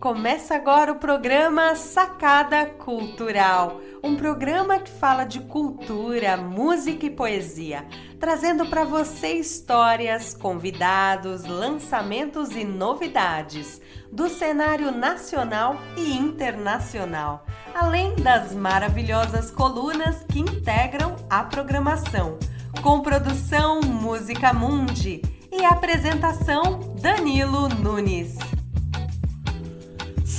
Começa agora o programa Sacada Cultural, um programa que fala de cultura, música e poesia, trazendo para você histórias, convidados, lançamentos e novidades do cenário nacional e internacional, além das maravilhosas colunas que integram a programação, com produção Música Mundi e apresentação Danilo Nunes.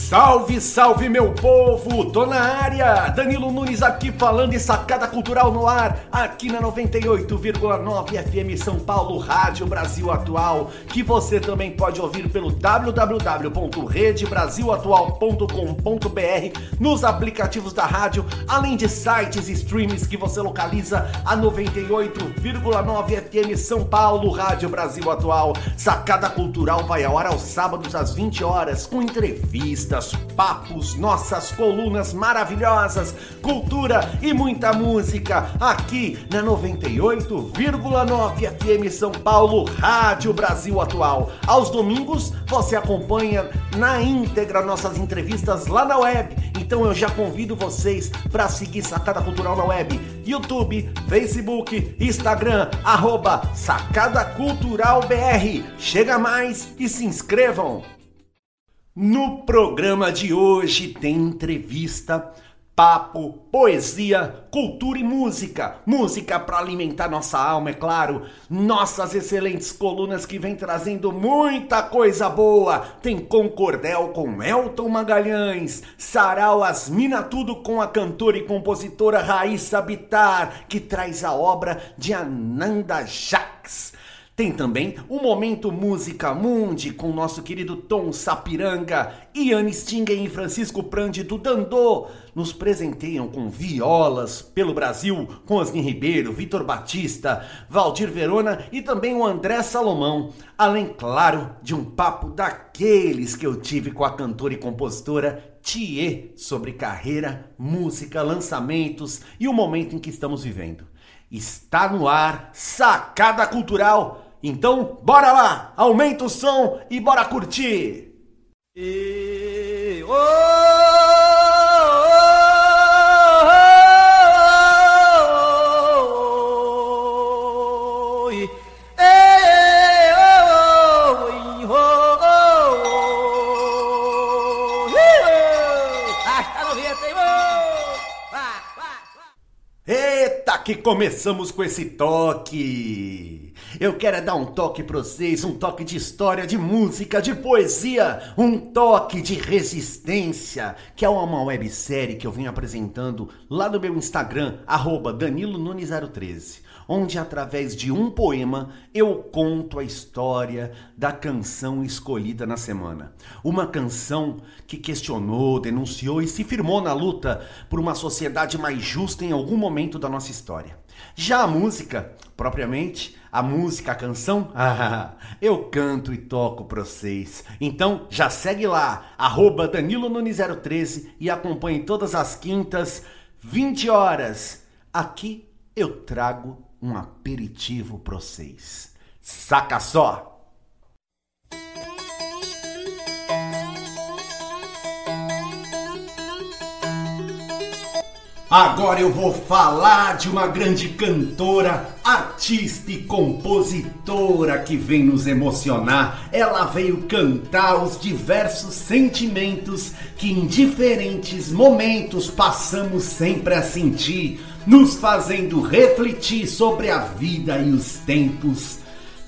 Salve, salve meu povo! Tô na área! Danilo Nunes aqui falando em sacada cultural no ar, aqui na 98,9 FM São Paulo, Rádio Brasil Atual, que você também pode ouvir pelo www.redebrasilatual.com.br nos aplicativos da rádio, além de sites e streams que você localiza a 98,9 FM São Paulo, Rádio Brasil Atual. Sacada cultural vai ao ar aos sábados às 20 horas com papos, nossas colunas maravilhosas, cultura e muita música aqui na 98,9 FM São Paulo, Rádio Brasil Atual. Aos domingos você acompanha na íntegra nossas entrevistas lá na web. Então eu já convido vocês para seguir Sacada Cultural na web, YouTube, Facebook, Instagram, arroba Sacada Cultural BR. Chega mais e se inscrevam! No programa de hoje tem entrevista, papo, poesia, cultura e música. Música para alimentar nossa alma, é claro. Nossas excelentes colunas que vem trazendo muita coisa boa. Tem Concordel com Elton Magalhães, Sarau Asmina Tudo com a cantora e compositora Raíssa Bitar, que traz a obra de Ananda Jacques. Tem também o Momento Música Mundi com nosso querido Tom Sapiranga, Iane Stingen e Francisco Prandi do Dandô. Nos presenteiam com violas pelo Brasil, com Osni Ribeiro, Vitor Batista, Valdir Verona e também o André Salomão. Além, claro, de um papo daqueles que eu tive com a cantora e compositora Thier sobre carreira, música, lançamentos e o momento em que estamos vivendo. Está no ar Sacada Cultural então, bora lá, aumenta o som e bora curtir! E, oh, que começamos com esse toque! Eu quero dar um toque para vocês, um toque de história, de música, de poesia, um toque de resistência, que é uma websérie que eu venho apresentando lá no meu Instagram, arroba Danilo Nunes 013 onde através de um poema eu conto a história da canção escolhida na semana. Uma canção que questionou, denunciou e se firmou na luta por uma sociedade mais justa em algum momento da nossa história. Já a música, propriamente, a música, a canção, ah, eu canto e toco pra vocês. Então já segue lá, arroba Danilo Nunes 013 e acompanhe todas as quintas, 20 horas. Aqui eu trago um aperitivo pra vocês. Saca só! Agora eu vou falar de uma grande cantora, artista e compositora que vem nos emocionar. Ela veio cantar os diversos sentimentos que em diferentes momentos passamos sempre a sentir, nos fazendo refletir sobre a vida e os tempos.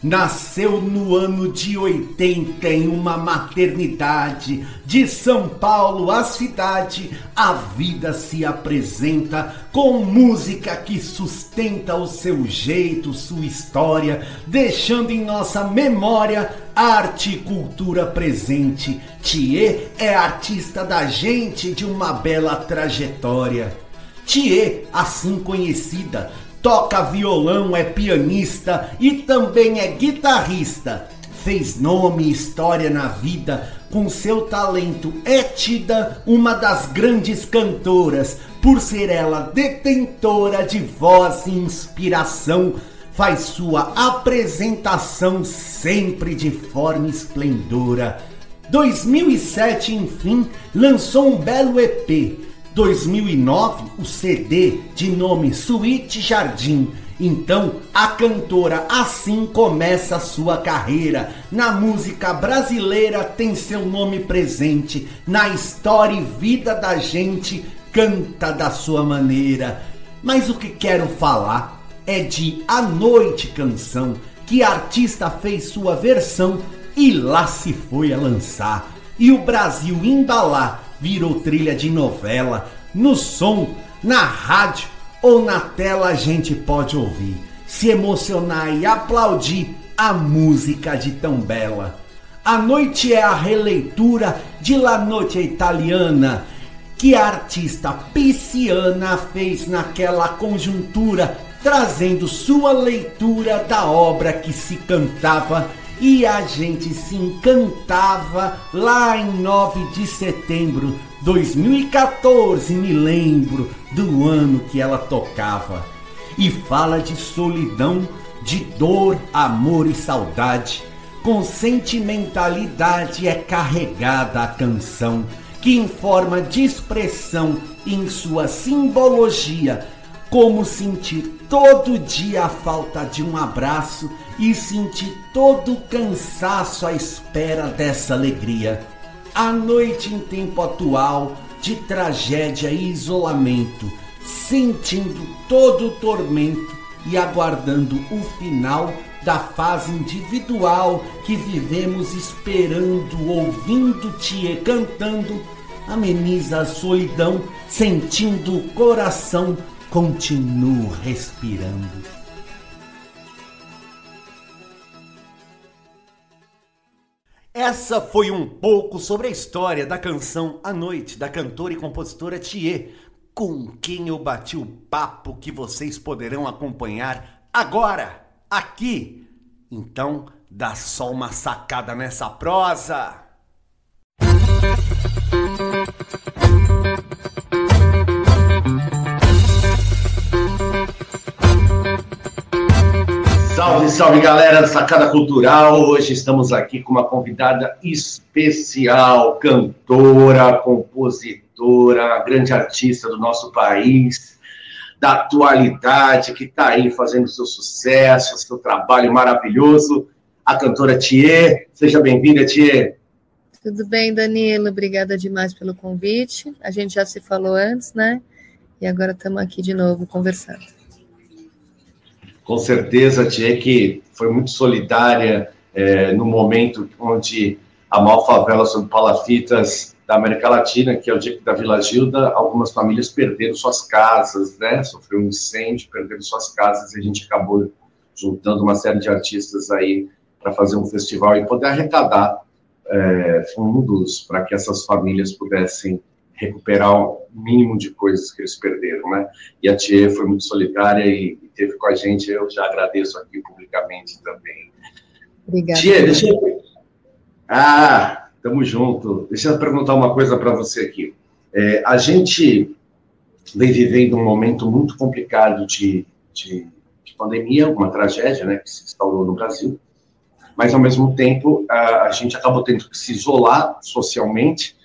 Nasceu no ano de 80 em uma maternidade de São Paulo, a cidade. A vida se apresenta com música que sustenta o seu jeito, sua história, deixando em nossa memória arte e cultura presente. Thier é artista da gente de uma bela trajetória. Thier, assim conhecida, toca violão, é pianista e também é guitarrista. Fez nome e história na vida com seu talento. É tida uma das grandes cantoras, por ser ela detentora de voz e inspiração. Faz sua apresentação sempre de forma esplendora. 2007, enfim, lançou um belo EP. 2009, o CD de nome Suíte Jardim. Então, a cantora assim começa sua carreira. Na música brasileira tem seu nome presente, na história e vida da gente canta da sua maneira. Mas o que quero falar é de A Noite Canção, que a artista fez sua versão e lá se foi a lançar. E o Brasil embalar virou trilha de novela. No som, na rádio ou na tela a gente pode ouvir, se emocionar e aplaudir a música de tão bela. A noite é a releitura de La Noite Italiana que a artista pisciana fez naquela conjuntura, trazendo sua leitura da obra que se cantava e a gente se encantava lá em 9 de setembro 2014, me lembro do ano que ela tocava. E fala de solidão, de dor, amor e saudade. Com sentimentalidade é carregada a canção que em forma de expressão em sua simbologia, como sentir todo dia a falta de um abraço e sentir todo o cansaço à espera dessa alegria. A noite em tempo atual de tragédia e isolamento, sentindo todo o tormento e aguardando o final da fase individual que vivemos esperando, ouvindo-te cantando, ameniza a solidão, sentindo o coração, continuo respirando. Essa foi um pouco sobre a história da canção A Noite, da cantora e compositora Thier, com quem eu bati o papo que vocês poderão acompanhar agora aqui. Então, dá só uma sacada nessa prosa. Salve, salve galera Sacada Cultural! Hoje estamos aqui com uma convidada especial, cantora, compositora, grande artista do nosso país, da atualidade, que está aí fazendo seu sucesso, seu trabalho maravilhoso, a cantora Thier. Seja bem-vinda, Thier. Tudo bem, Danilo? Obrigada demais pelo convite. A gente já se falou antes, né? E agora estamos aqui de novo conversando. Com certeza, Thier, que foi muito solidária é, no momento onde a Malfavela sobre Palafitas da América Latina, que é o dia da Vila Gilda, algumas famílias perderam suas casas, né? Sofreu um incêndio, perderam suas casas, e a gente acabou juntando uma série de artistas aí para fazer um festival e poder arrecadar é, fundos para que essas famílias pudessem recuperar o mínimo de coisas que eles perderam, né? E a Tia foi muito solidária e, e teve com a gente, eu já agradeço aqui publicamente também. Obrigada. Tia, deixa eu... Ah, Tamo junto. Deixa eu perguntar uma coisa para você aqui. É, a gente vem vivendo um momento muito complicado de, de, de, pandemia, uma tragédia né, que se instaurou no Brasil, mas, ao mesmo tempo, a, a gente acabou tendo que se isolar socialmente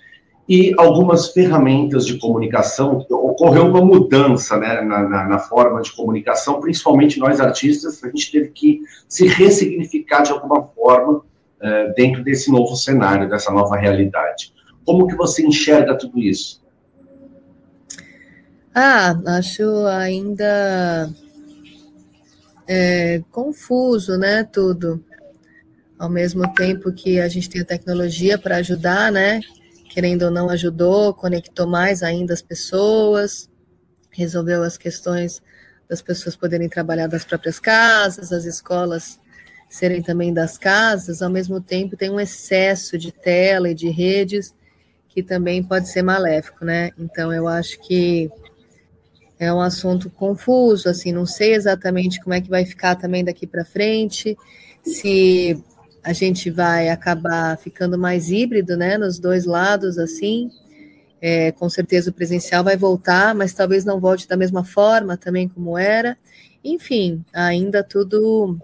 e algumas ferramentas de comunicação, ocorreu uma mudança né, na, na, na, forma de comunicação, principalmente nós artistas, a gente teve que se ressignificar de alguma forma uh, dentro desse novo cenário, dessa nova realidade. Como que você enxerga tudo isso? Ah, acho ainda é, confuso, né, tudo. Ao mesmo tempo que a gente tem a tecnologia para ajudar, né, querendo ou não ajudou, conectou mais ainda as pessoas, resolveu as questões das pessoas poderem trabalhar das próprias casas, as escolas serem também das casas, ao mesmo tempo tem um excesso de tela e de redes que também pode ser maléfico, né? Então eu acho que é um assunto confuso, assim, não sei exatamente como é que vai ficar também daqui para frente, se a gente vai acabar ficando mais híbrido, né, nos dois lados, assim, é, com certeza o presencial vai voltar, mas talvez não volte da mesma forma também como era, enfim, ainda tudo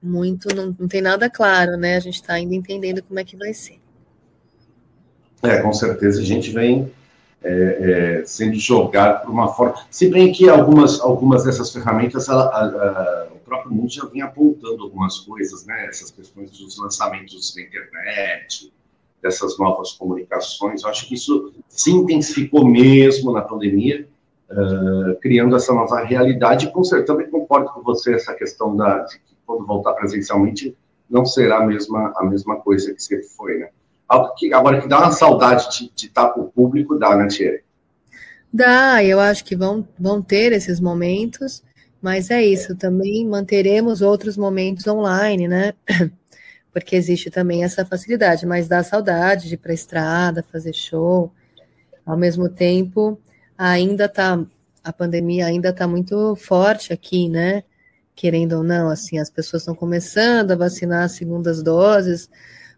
muito, não, não tem nada claro, né? A gente está ainda entendendo como é que vai ser. É, com certeza a gente vem é, é, sendo jogado por uma forma. Se bem que algumas, algumas dessas ferramentas, ela, a, a, próprio mundo já vinha apontando algumas coisas, né? Essas questões dos lançamentos na internet, dessas novas comunicações. Eu acho que isso se intensificou mesmo na pandemia, uh, criando essa nova realidade. Com certeza, também concordo com você essa questão da, de que quando voltar presencialmente não será a mesma, a mesma coisa que sempre foi, né? que, agora que dá uma saudade de, de estar com o público, dá, né? Dá, eu acho que vão, vão ter esses momentos, mas é isso, também manteremos outros momentos online, né? Porque existe também essa facilidade, mas dá saudade de ir para a estrada, fazer show. Ao mesmo tempo, ainda tá, a pandemia ainda está muito forte aqui, né? Querendo ou não, assim, as pessoas estão começando a vacinar as segundas doses,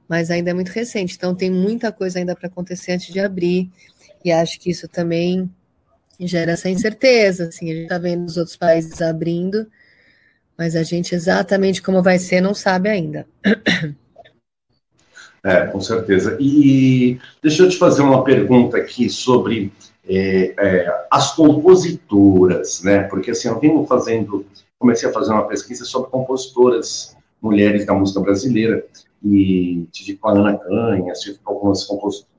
mas ainda é muito recente, então tem muita coisa ainda para acontecer antes de abrir, e acho que isso também gera essa incerteza, assim, a gente está vendo os outros países abrindo, mas a gente exatamente como vai ser não sabe ainda. É, com certeza. E deixa eu te fazer uma pergunta aqui sobre é, é, as compositoras, né? Porque assim, eu venho fazendo, comecei a fazer uma pesquisa sobre compositoras mulheres da música brasileira e tive com a Ana Canha, tive com algumas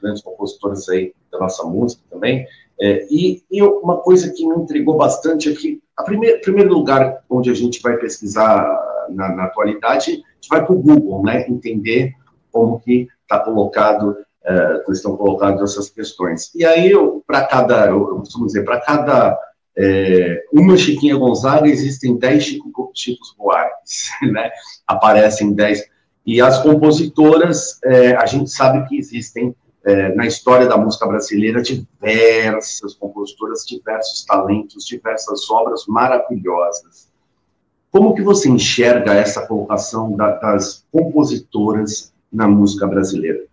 grandes compositoras aí da nossa música também. É, e, e, uma coisa que me intrigou bastante é que, a primeir, primeiro lugar onde a gente vai pesquisar na, na atualidade, a gente vai para o Google, né, entender como que está colocado, uh, estão colocadas essas questões. E aí, para cada, eu, costumo dizer, para cada é, uma Chiquinha Gonzaga existem 10 Chico, Chicos Buarques, né? Aparecem 10 e as compositoras, é, a gente sabe que existem é, na história da música brasileira diversas compositoras, diversos talentos, diversas obras maravilhosas. Como que você enxerga essa colocação da, das compositoras na música brasileira?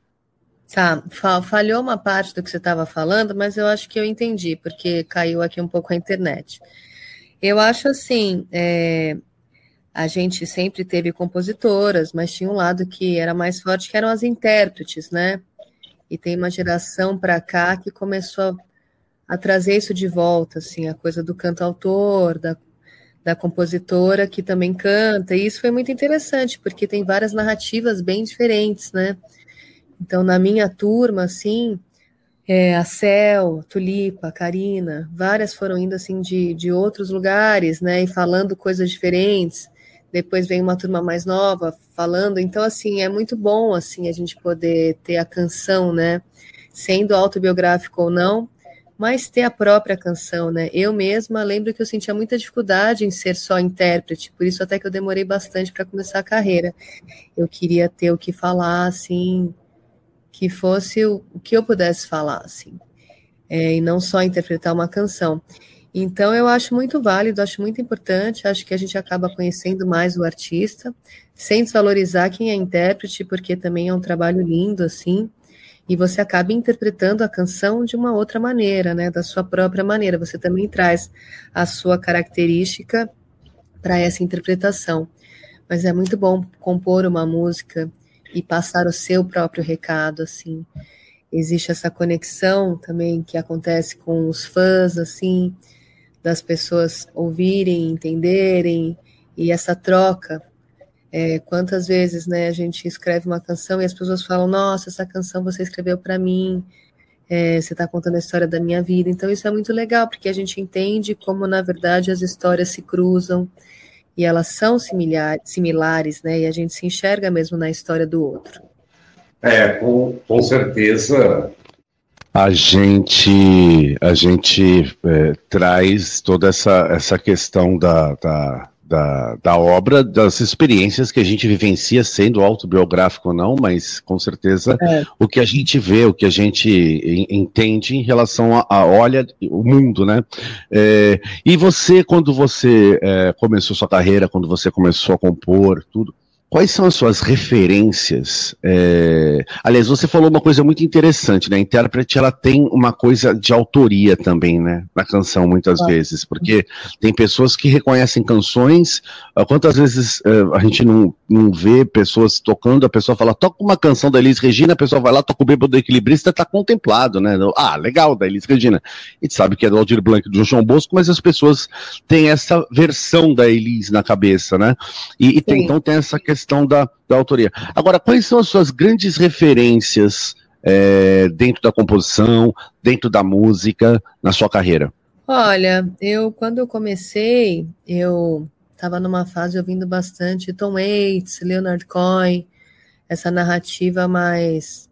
Tá, falhou uma parte do que você estava falando, mas eu acho que eu entendi, porque caiu aqui um pouco a internet. Eu acho assim, é, a gente sempre teve compositoras, mas tinha um lado que era mais forte, que eram as intérpretes, né? E tem uma geração para cá que começou a, a, trazer isso de volta, assim, a coisa do cantautor, da, da compositora que também canta, e isso foi muito interessante, porque tem várias narrativas bem diferentes, né? Então, na minha turma, assim, é, a Cel, Tulipa, Karina, várias foram indo assim de, de outros lugares, né, e falando coisas diferentes depois vem uma turma mais nova falando, então assim, é muito bom assim a gente poder ter a canção, né, sendo autobiográfico ou não, mas ter a própria canção, né? Eu mesma lembro que eu sentia muita dificuldade em ser só intérprete, por isso até que eu demorei bastante para começar a carreira. Eu queria ter o que falar, assim, que fosse o, que eu pudesse falar, assim, é, e não só interpretar uma canção. Então, eu acho muito válido, acho muito importante, acho que a gente acaba conhecendo mais o artista, sem desvalorizar quem é intérprete, porque também é um trabalho lindo, assim, e você acaba interpretando a canção de uma outra maneira, né, da sua própria maneira, você também traz a sua característica para essa interpretação. Mas é muito bom compor uma música e passar o seu próprio recado, assim. Existe essa conexão também que acontece com os fãs, assim, das pessoas ouvirem, entenderem, e essa troca. É, quantas vezes né, a gente escreve uma canção e as pessoas falam: Nossa, essa canção você escreveu para mim, é, você está contando a história da minha vida. Então, isso é muito legal, porque a gente entende como, na verdade, as histórias se cruzam e elas são similar, similares, né? E a gente se enxerga mesmo na história do outro. É, com, com certeza a gente a gente é, traz toda essa, essa questão da, da, da, da, obra, das experiências que a gente vivencia, sendo autobiográfico ou não, mas com certeza é. o que a gente vê, o que a gente entende em relação a, a olha o mundo, né? É, e você, quando você é, começou sua carreira, quando você começou a compor, tudo, Quais são as suas referências? É... Aliás, você falou uma coisa muito interessante, né? A intérprete ela tem uma coisa de autoria também, né? Na canção, muitas ah. vezes, porque tem pessoas que reconhecem canções. Ah, quantas vezes uh, a gente não, não vê pessoas tocando, a pessoa fala, toca uma canção da Elis Regina, a pessoa vai lá, toca o bêbado do equilibrista, tá contemplado, né? Ah, legal, da Elis Regina. A gente sabe que é do Aldir Blanc do João Bosco, mas as pessoas têm essa versão da Elis na cabeça, né? E, e tem, então tem essa questão questão da, da autoria. Agora, quais são as suas grandes referências é, dentro da composição, dentro da música, na sua carreira? Olha, eu quando eu comecei, eu estava numa fase ouvindo bastante Tom Waits, Leonard Cohen, essa narrativa mais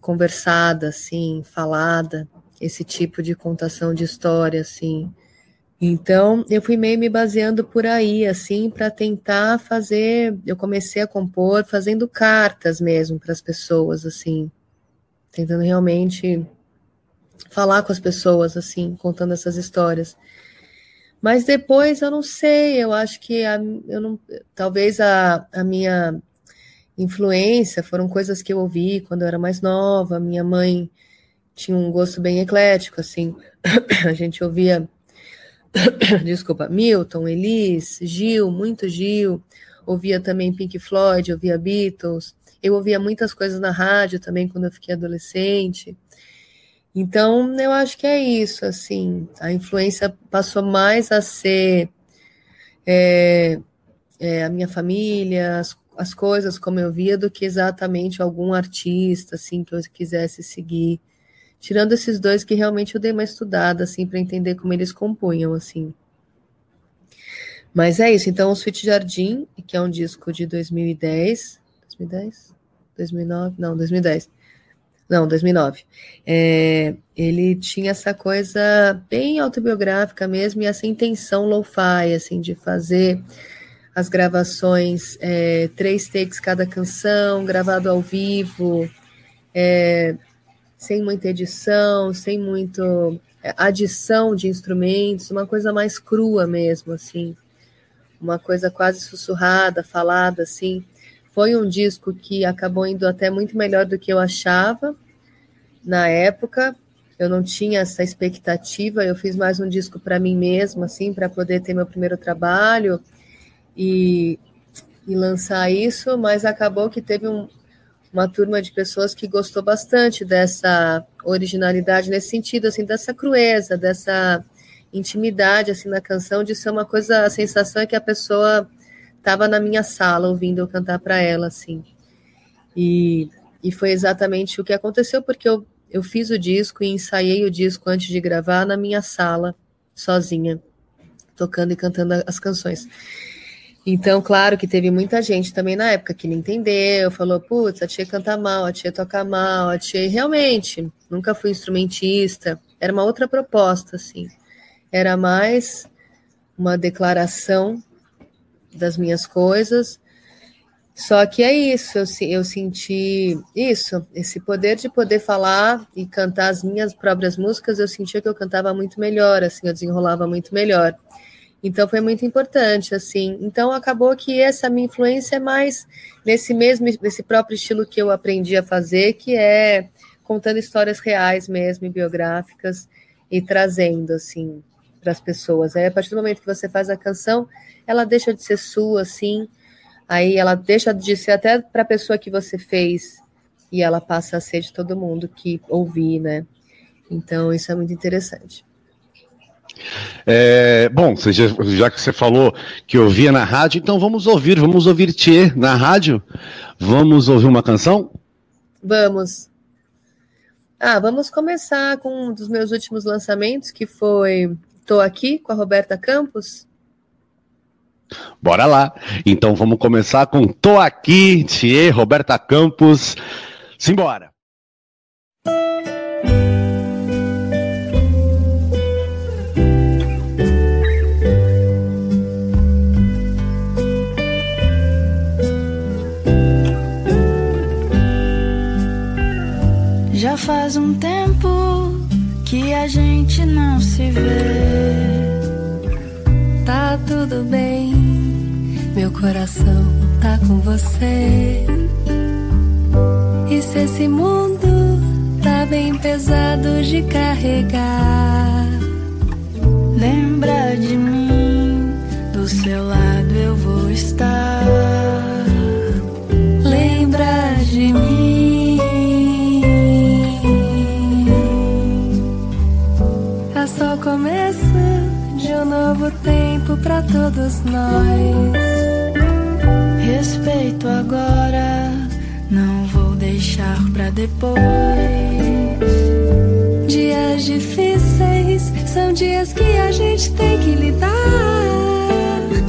conversada, assim, falada, esse tipo de contação de história, assim. Então, eu fui meio me baseando por aí, assim, para tentar fazer. Eu comecei a compor fazendo cartas mesmo para as pessoas, assim, tentando realmente falar com as pessoas, assim, contando essas histórias. Mas depois eu não sei, eu acho que a, eu não, talvez a, a minha influência foram coisas que eu ouvi quando eu era mais nova. Minha mãe tinha um gosto bem eclético, assim, a gente ouvia desculpa, Milton, Elis, Gil, muito Gil, ouvia também Pink Floyd, ouvia Beatles, eu ouvia muitas coisas na rádio também quando eu fiquei adolescente. Então, eu acho que é isso, assim, a influência passou mais a ser é, é, a minha família, as, as coisas como eu via, do que exatamente algum artista, assim, que eu quisesse seguir. Tirando esses dois que realmente eu dei uma estudada, assim, para entender como eles compunham, assim. Mas é isso. Então, o Sweet Jardim, que é um disco de 2010. 2010? 2009? Não, 2010. Não, 2009. É, ele tinha essa coisa bem autobiográfica mesmo e essa intenção lo-fi, assim, de fazer as gravações, é, três takes cada canção, gravado ao vivo, é, sem muita edição, sem muito é, adição de instrumentos, uma coisa mais crua mesmo, assim, uma coisa quase sussurrada, falada, assim. Foi um disco que acabou indo até muito melhor do que eu achava na época. Eu não tinha essa expectativa, eu fiz mais um disco para mim mesma, assim, para poder ter meu primeiro trabalho e, e lançar isso, mas acabou que teve um, uma turma de pessoas que gostou bastante dessa originalidade nesse sentido, assim, dessa crueza, dessa intimidade, assim, na canção, de ser uma coisa, a sensação é que a pessoa estava na minha sala ouvindo eu cantar para ela, assim. E, e foi exatamente o que aconteceu, porque eu, eu fiz o disco e ensaiei o disco antes de gravar na minha sala, sozinha, tocando e cantando as canções. Então, claro que teve muita gente também na época que não entendeu, falou, putz, a tia canta mal, a tia toca mal, a tia realmente, nunca fui instrumentista, era uma outra proposta, assim. Era mais uma declaração das minhas coisas. Só que é isso, eu, eu senti isso, esse poder de poder falar e cantar as minhas próprias músicas, eu sentia que eu cantava muito melhor, assim, eu desenrolava muito melhor. Então foi muito importante, assim. Então acabou que essa minha influência é mais nesse mesmo, nesse próprio estilo que eu aprendi a fazer, que é contando histórias reais mesmo, biográficas e trazendo assim para as pessoas. Aí a partir do momento que você faz a canção, ela deixa de ser sua, assim. Aí ela deixa de ser até para a pessoa que você fez e ela passa a ser de todo mundo que ouvir, né? Então isso é muito interessante. É, bom, já, já, que você falou que ouvia na rádio, então vamos ouvir, vamos ouvir Tchê na rádio. Vamos ouvir uma canção? Vamos. Ah, vamos começar com um dos meus últimos lançamentos, que foi Tô Aqui, com a Roberta Campos. Bora lá. Então vamos começar com Tô Aqui, Tchê, Roberta Campos. Simbora. Faz um tempo que a gente não se vê. Tá tudo bem, meu coração tá com você. E se esse mundo tá bem pesado de carregar, lembra de mim, do seu lado eu vou estar. Começo de um novo tempo para todos nós. Respeito agora, não vou deixar pra depois. Dias difíceis são dias que a gente tem que lidar.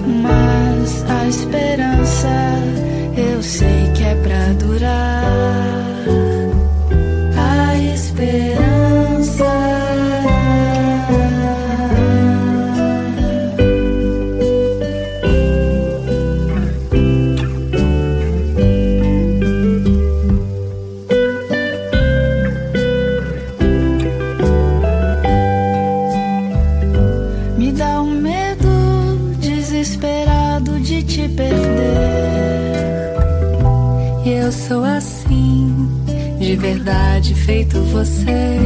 Mas a esperança eu sei que é pra durar. Feito você.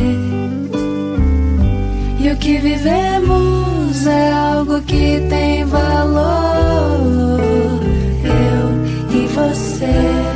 E o que vivemos é algo que tem valor. Eu e você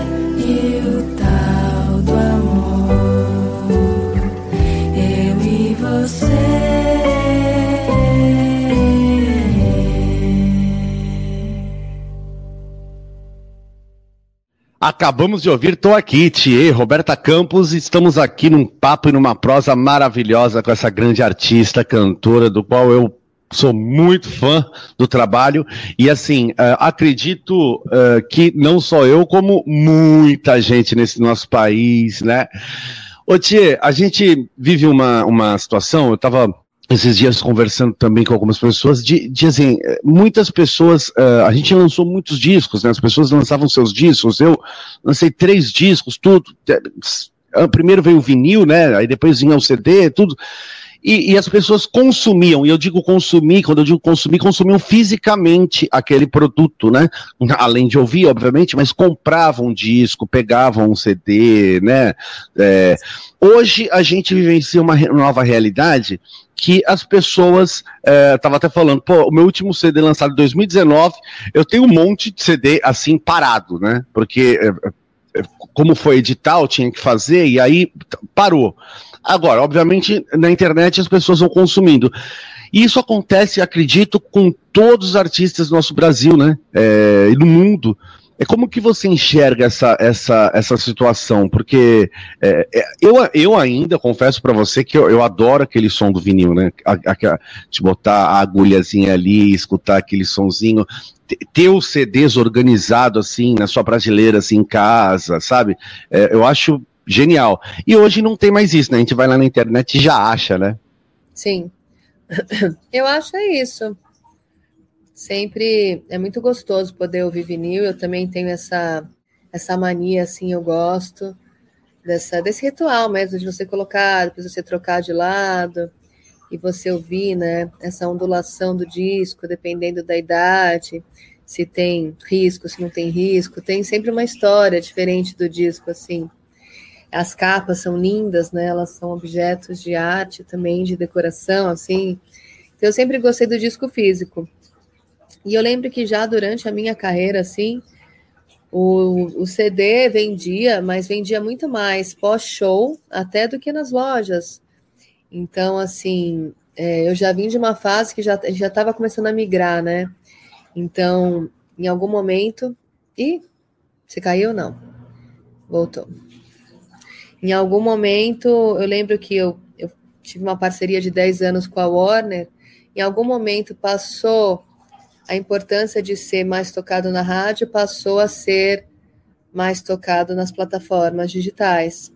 Acabamos de ouvir Tô Aqui, Thier, Roberta Campos, estamos aqui num papo e numa prosa maravilhosa com essa grande artista, cantora, do qual eu sou muito fã do trabalho e assim, eh, acredito eh, que não só eu, como muita gente nesse nosso país, né? Ô Thier, a gente vive uma, uma situação, eu estava esses dias conversando também com algumas pessoas, de assim, muitas pessoas, eh, a gente lançou muitos discos, né? As pessoas lançavam seus discos, eu lancei três discos, tudo. eh, Primeiro veio o vinil, né? Aí depois vinha o CD, tudo. E, e as pessoas consumiam, e eu digo consumir, quando eu digo consumir, consumiam fisicamente aquele produto, né? Além de ouvir, obviamente, mas compravam um disco, pegavam um CD, né? É, hoje a gente vivencia uma nova realidade que as pessoas, é, tava até falando, pô, o meu último CD lançado em 2019, eu tenho um monte de CD assim parado, né? Porque é, é, como foi edital, tinha que fazer, e aí parou. Agora, obviamente, na internet as pessoas vão consumindo. E isso acontece, acredito, com todos os artistas do nosso Brasil, né? É, e no mundo. É como que você enxerga essa, essa, essa situação? Porque é, é, eu, eu ainda confesso para você que eu, eu adoro aquele som do vinil, né? A, a, de botar a agulhazinha ali, escutar aquele sonzinho, te- ter os CDs organizado assim na sua prateleira, assim em casa, sabe? É, eu acho genial. E hoje não tem mais isso, né? A gente vai lá na internet e já acha, né? Sim. Eu acho é isso. Sempre é muito gostoso poder ouvir vinil. Eu também tenho essa essa mania assim, eu gosto dessa desse ritual mesmo de você colocar, depois você trocar de lado e você ouvir, né, essa ondulação do disco, dependendo da idade, se tem risco, se não tem risco, tem sempre uma história diferente do disco assim. As capas são lindas, né? Elas são objetos de arte também, de decoração, assim. Então, eu sempre gostei do disco físico. E eu lembro que já durante a minha carreira, assim, o, o CD vendia, mas vendia muito mais pós-show até do que nas lojas. Então, assim, é, eu já vim de uma fase que já estava começando a migrar, né? Então, em algum momento. Ih, você caiu? Não. Voltou. Em algum momento, eu lembro que eu, eu tive uma parceria de 10 anos com a Warner. Em algum momento passou a importância de ser mais tocado na rádio, passou a ser mais tocado nas plataformas digitais.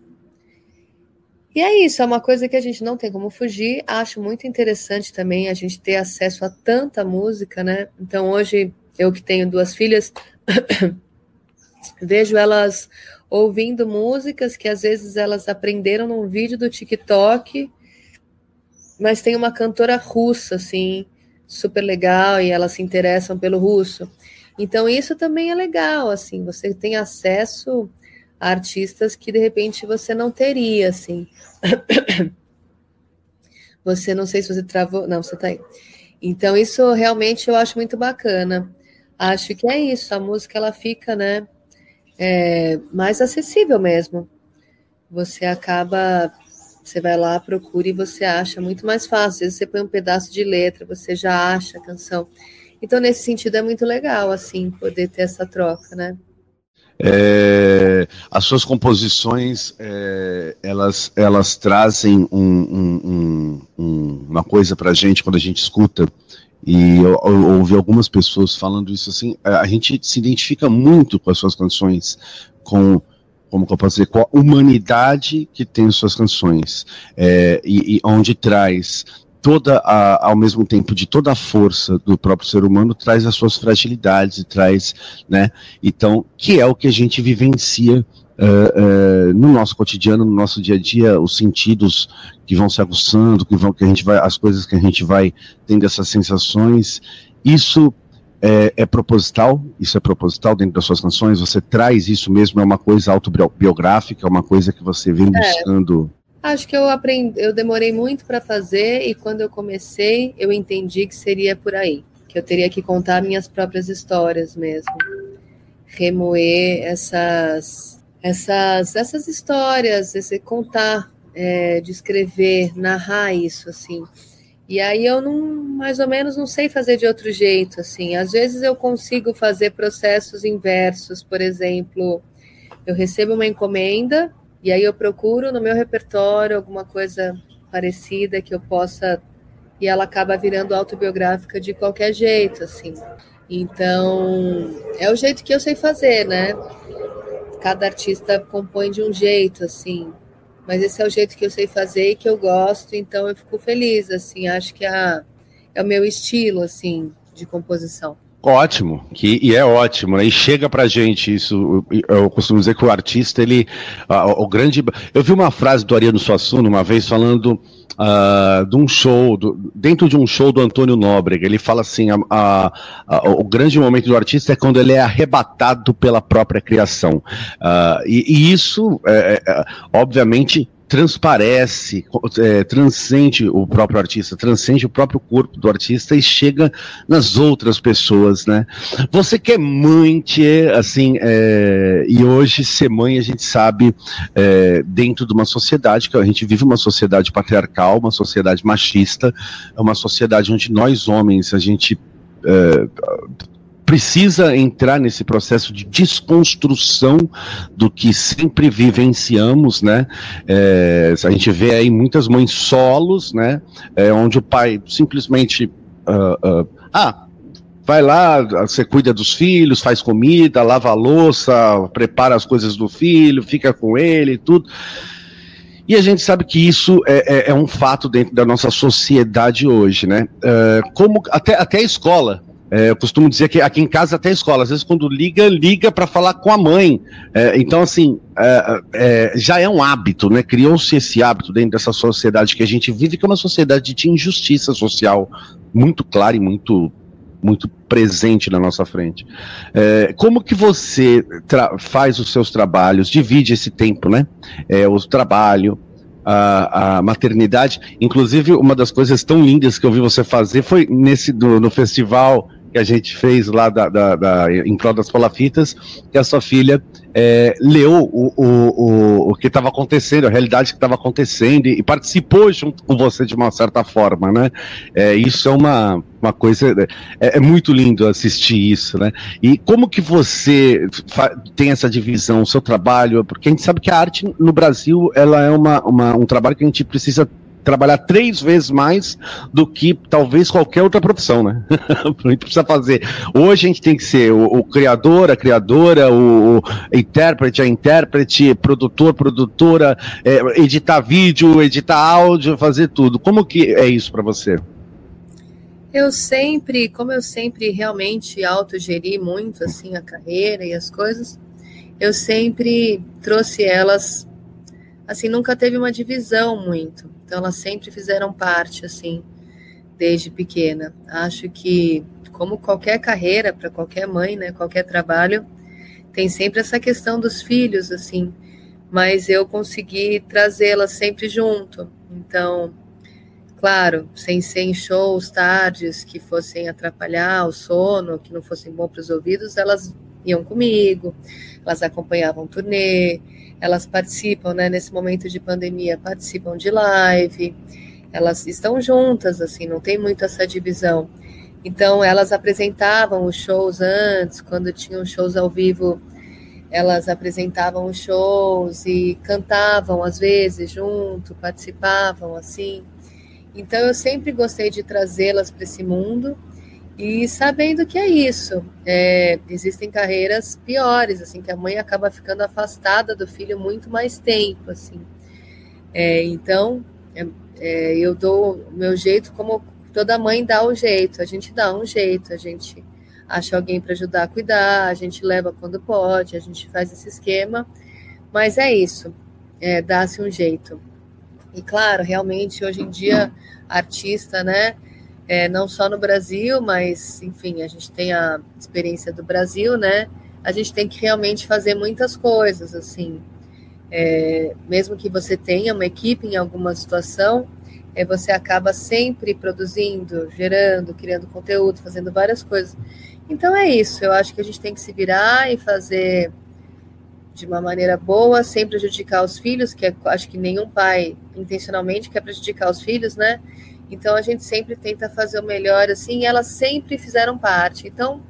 E é isso, é uma coisa que a gente não tem como fugir. Acho muito interessante também a gente ter acesso a tanta música, né? Então, hoje, eu que tenho duas filhas, vejo elas ouvindo músicas que às vezes elas aprenderam num vídeo do TikTok, mas tem uma cantora russa, assim, super legal, e elas se interessam pelo russo. Então isso também é legal, assim, você tem acesso a artistas que de repente você não teria, assim. Você não sei se você travou, não, você tá aí. Então isso realmente eu acho muito bacana. Acho que é isso, a música ela fica, né, é, mais acessível mesmo. Você acaba, você vai lá, procura e você acha muito mais fácil. Às vezes você põe um pedaço de letra, você já acha a canção. Então, nesse sentido, é muito legal, assim, poder ter essa troca, né? É, as suas composições é, elas, elas trazem um, um, um, uma coisa para a gente quando a gente escuta e eu, eu, ouvi algumas pessoas falando isso assim a gente se identifica muito com as suas canções com como eu posso dizer com a humanidade que tem suas canções é, e, e onde traz toda a, ao mesmo tempo de toda a força do próprio ser humano traz as suas fragilidades e traz, né? Então, que é o que a gente vivencia Uh, uh, no nosso cotidiano, no nosso dia a dia, os sentidos que vão se aguçando, que vão, que a gente vai, as coisas que a gente vai tendo essas sensações, isso é, é, proposital, isso é proposital dentro das suas canções, você traz isso mesmo, é uma coisa autobiográfica, é uma coisa que você vem é. buscando. É. Acho que eu aprendi, eu demorei muito para fazer e quando eu comecei, eu entendi que seria por aí, que eu teria que contar minhas próprias histórias mesmo, remoer essas essas essas histórias, esse contar, é, descrever, narrar isso assim. E aí eu não, mais ou menos, não sei fazer de outro jeito assim. Às vezes eu consigo fazer processos inversos, por exemplo, eu recebo uma encomenda e aí eu procuro no meu repertório alguma coisa parecida que eu possa e ela acaba virando autobiográfica de qualquer jeito, assim. Então, é o jeito que eu sei fazer, né? Cada artista compõe de um jeito, assim. Mas esse é o jeito que eu sei fazer e que eu gosto, então eu fico feliz, assim. Acho que é, é o meu estilo, assim, de composição. Ótimo, que, e é ótimo, né? E chega pra gente isso. Eu costumo dizer que o artista, ele. o grande. Eu vi uma frase do Ariano Suassuna uma vez falando uh, de um show, do, dentro de um show do Antônio Nóbrega. Ele fala assim: a, a, a, o grande momento do artista é quando ele é arrebatado pela própria criação. Uh, e, e, isso, é, é, obviamente, transparece, é, transcende o próprio artista, transcende o próprio corpo do artista e chega nas outras pessoas, né? Você que é mãe, assim, é, e hoje ser mãe a gente sabe é, dentro de uma sociedade que a gente vive uma sociedade patriarcal, uma sociedade machista, uma sociedade onde nós homens a gente é, precisa entrar nesse processo de desconstrução do que sempre vivenciamos, né? É, a gente vê aí muitas mães solos, né? É, onde o pai simplesmente uh, uh, ah vai lá, você cuida dos filhos, faz comida, lava a louça, prepara as coisas do filho, fica com ele e tudo. E a gente sabe que isso é, é, é, um fato dentro da nossa sociedade hoje, né? É, como até, até a escola, é, eu costumo dizer que aqui em casa até a escola, às vezes quando liga, liga para falar com a mãe. É, então, assim, é, é, já é um hábito, né? Criou-se esse hábito dentro dessa sociedade que a gente vive, que é uma sociedade de injustiça social muito clara e muito muito presente na nossa frente. É, como que você faz os seus trabalhos, divide esse tempo, né? É, o trabalho, a, a, maternidade. Inclusive, uma das coisas tão lindas que eu vi você fazer foi nesse do, no festival que a gente fez lá da, da, da, em prol das palafitas, que a sua filha é, leu o, o, o, o que estava acontecendo, a realidade que estava acontecendo e, e, participou junto com você de uma certa forma, né? É, isso é uma, uma coisa, é, é, muito lindo assistir isso, né? E como que você tem essa divisão, o seu trabalho, porque a gente sabe que a arte no Brasil, ela é uma, uma um trabalho que a gente precisa trabalhar três vezes mais do que talvez qualquer outra profissão, né? a gente precisa fazer. Hoje a gente tem que ser o, o criador, a criadora, o, o, intérprete, a intérprete, produtor, produtora, é, editar vídeo, editar áudio, fazer tudo. Como que é isso para você? Eu sempre, como eu sempre realmente autogeri muito assim a carreira e as coisas, eu sempre trouxe elas assim, nunca teve uma divisão muito. Então elas sempre fizeram parte, assim, desde pequena. Acho que como qualquer carreira para qualquer mãe, né, qualquer trabalho, tem sempre essa questão dos filhos, assim, mas eu consegui trazê-las sempre junto. Então, claro, sem ser em shows tardes que fossem atrapalhar o sono, que não fossem bom para os ouvidos, elas iam comigo, elas acompanhavam turnê, elas participam, né, nesse momento de pandemia, participam de live, elas estão juntas, assim, não tem muito essa divisão. Então, elas apresentavam os shows antes, quando tinham shows ao vivo, elas apresentavam os shows e cantavam às vezes junto, participavam assim. Então, eu sempre gostei de trazê-las para esse mundo e sabendo que é isso. É, existem carreiras piores, assim, que a mãe acaba ficando afastada do filho muito mais tempo, assim. É, então, é, é, eu dou o meu jeito como toda mãe dá o jeito. A gente dá um jeito, a gente acha alguém para ajudar a cuidar, a gente leva quando pode, a gente faz esse esquema. Mas é isso, é, dá-se um jeito. E claro, realmente hoje em dia, artista, né? É, não só no Brasil, mas, enfim, a gente tem a experiência do Brasil, né? A gente tem que realmente fazer muitas coisas, assim. É, mesmo que você tenha uma equipe em alguma situação, é, você acaba sempre produzindo, gerando, criando conteúdo, fazendo várias coisas. Então é isso, eu acho que a gente tem que se virar e fazer de uma maneira boa, sem prejudicar os filhos, que é, acho que nenhum pai intencionalmente quer prejudicar os filhos, né? Então a gente sempre tenta fazer o melhor assim, e elas sempre fizeram parte. Então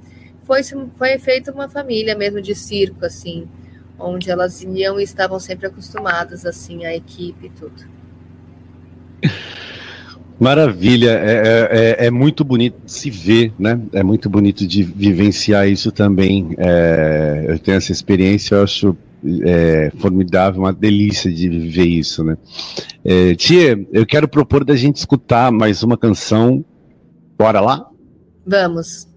foi foi feita uma família mesmo de circo assim, onde elas iam e estavam sempre acostumadas assim a equipe e tudo. Maravilha, é, é, é, é, muito bonito de se ver, né? É muito bonito de vivenciar isso também. É, eu tenho essa experiência, eu acho é, formidável, uma delícia de viver isso, né? É, tia, eu quero propor da gente escutar mais uma canção. Bora lá? Vamos.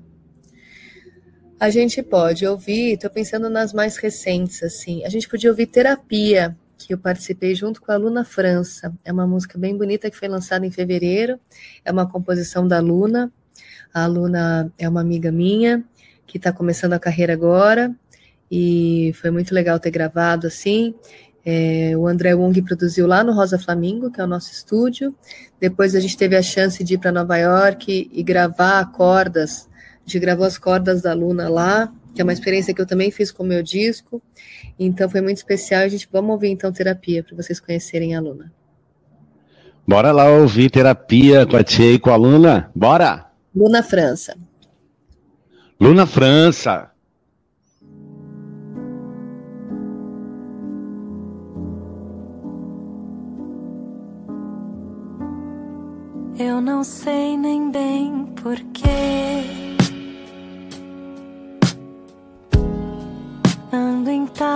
A gente pode ouvir, estou pensando nas mais recentes, assim. A gente podia ouvir Terapia, que eu participei junto com a Luna França. É uma música bem bonita que foi lançada em fevereiro. É uma composição da Luna. A Luna é uma amiga minha que está começando a carreira agora e foi muito legal ter gravado assim. É, o André Wong produziu lá no Rosa Flamingo, que é o nosso estúdio. Depois a gente teve a chance de ir para Nova York e gravar cordas. A gente gravou as cordas da Luna lá, que é uma experiência que eu também fiz com o meu disco. Então foi muito especial. A gente vamos ouvir então terapia para vocês conhecerem a Luna. Bora lá ouvir terapia com a Tia e com a Luna. Bora! Luna França. Luna França. Eu não sei nem bem porquê. Ando em tal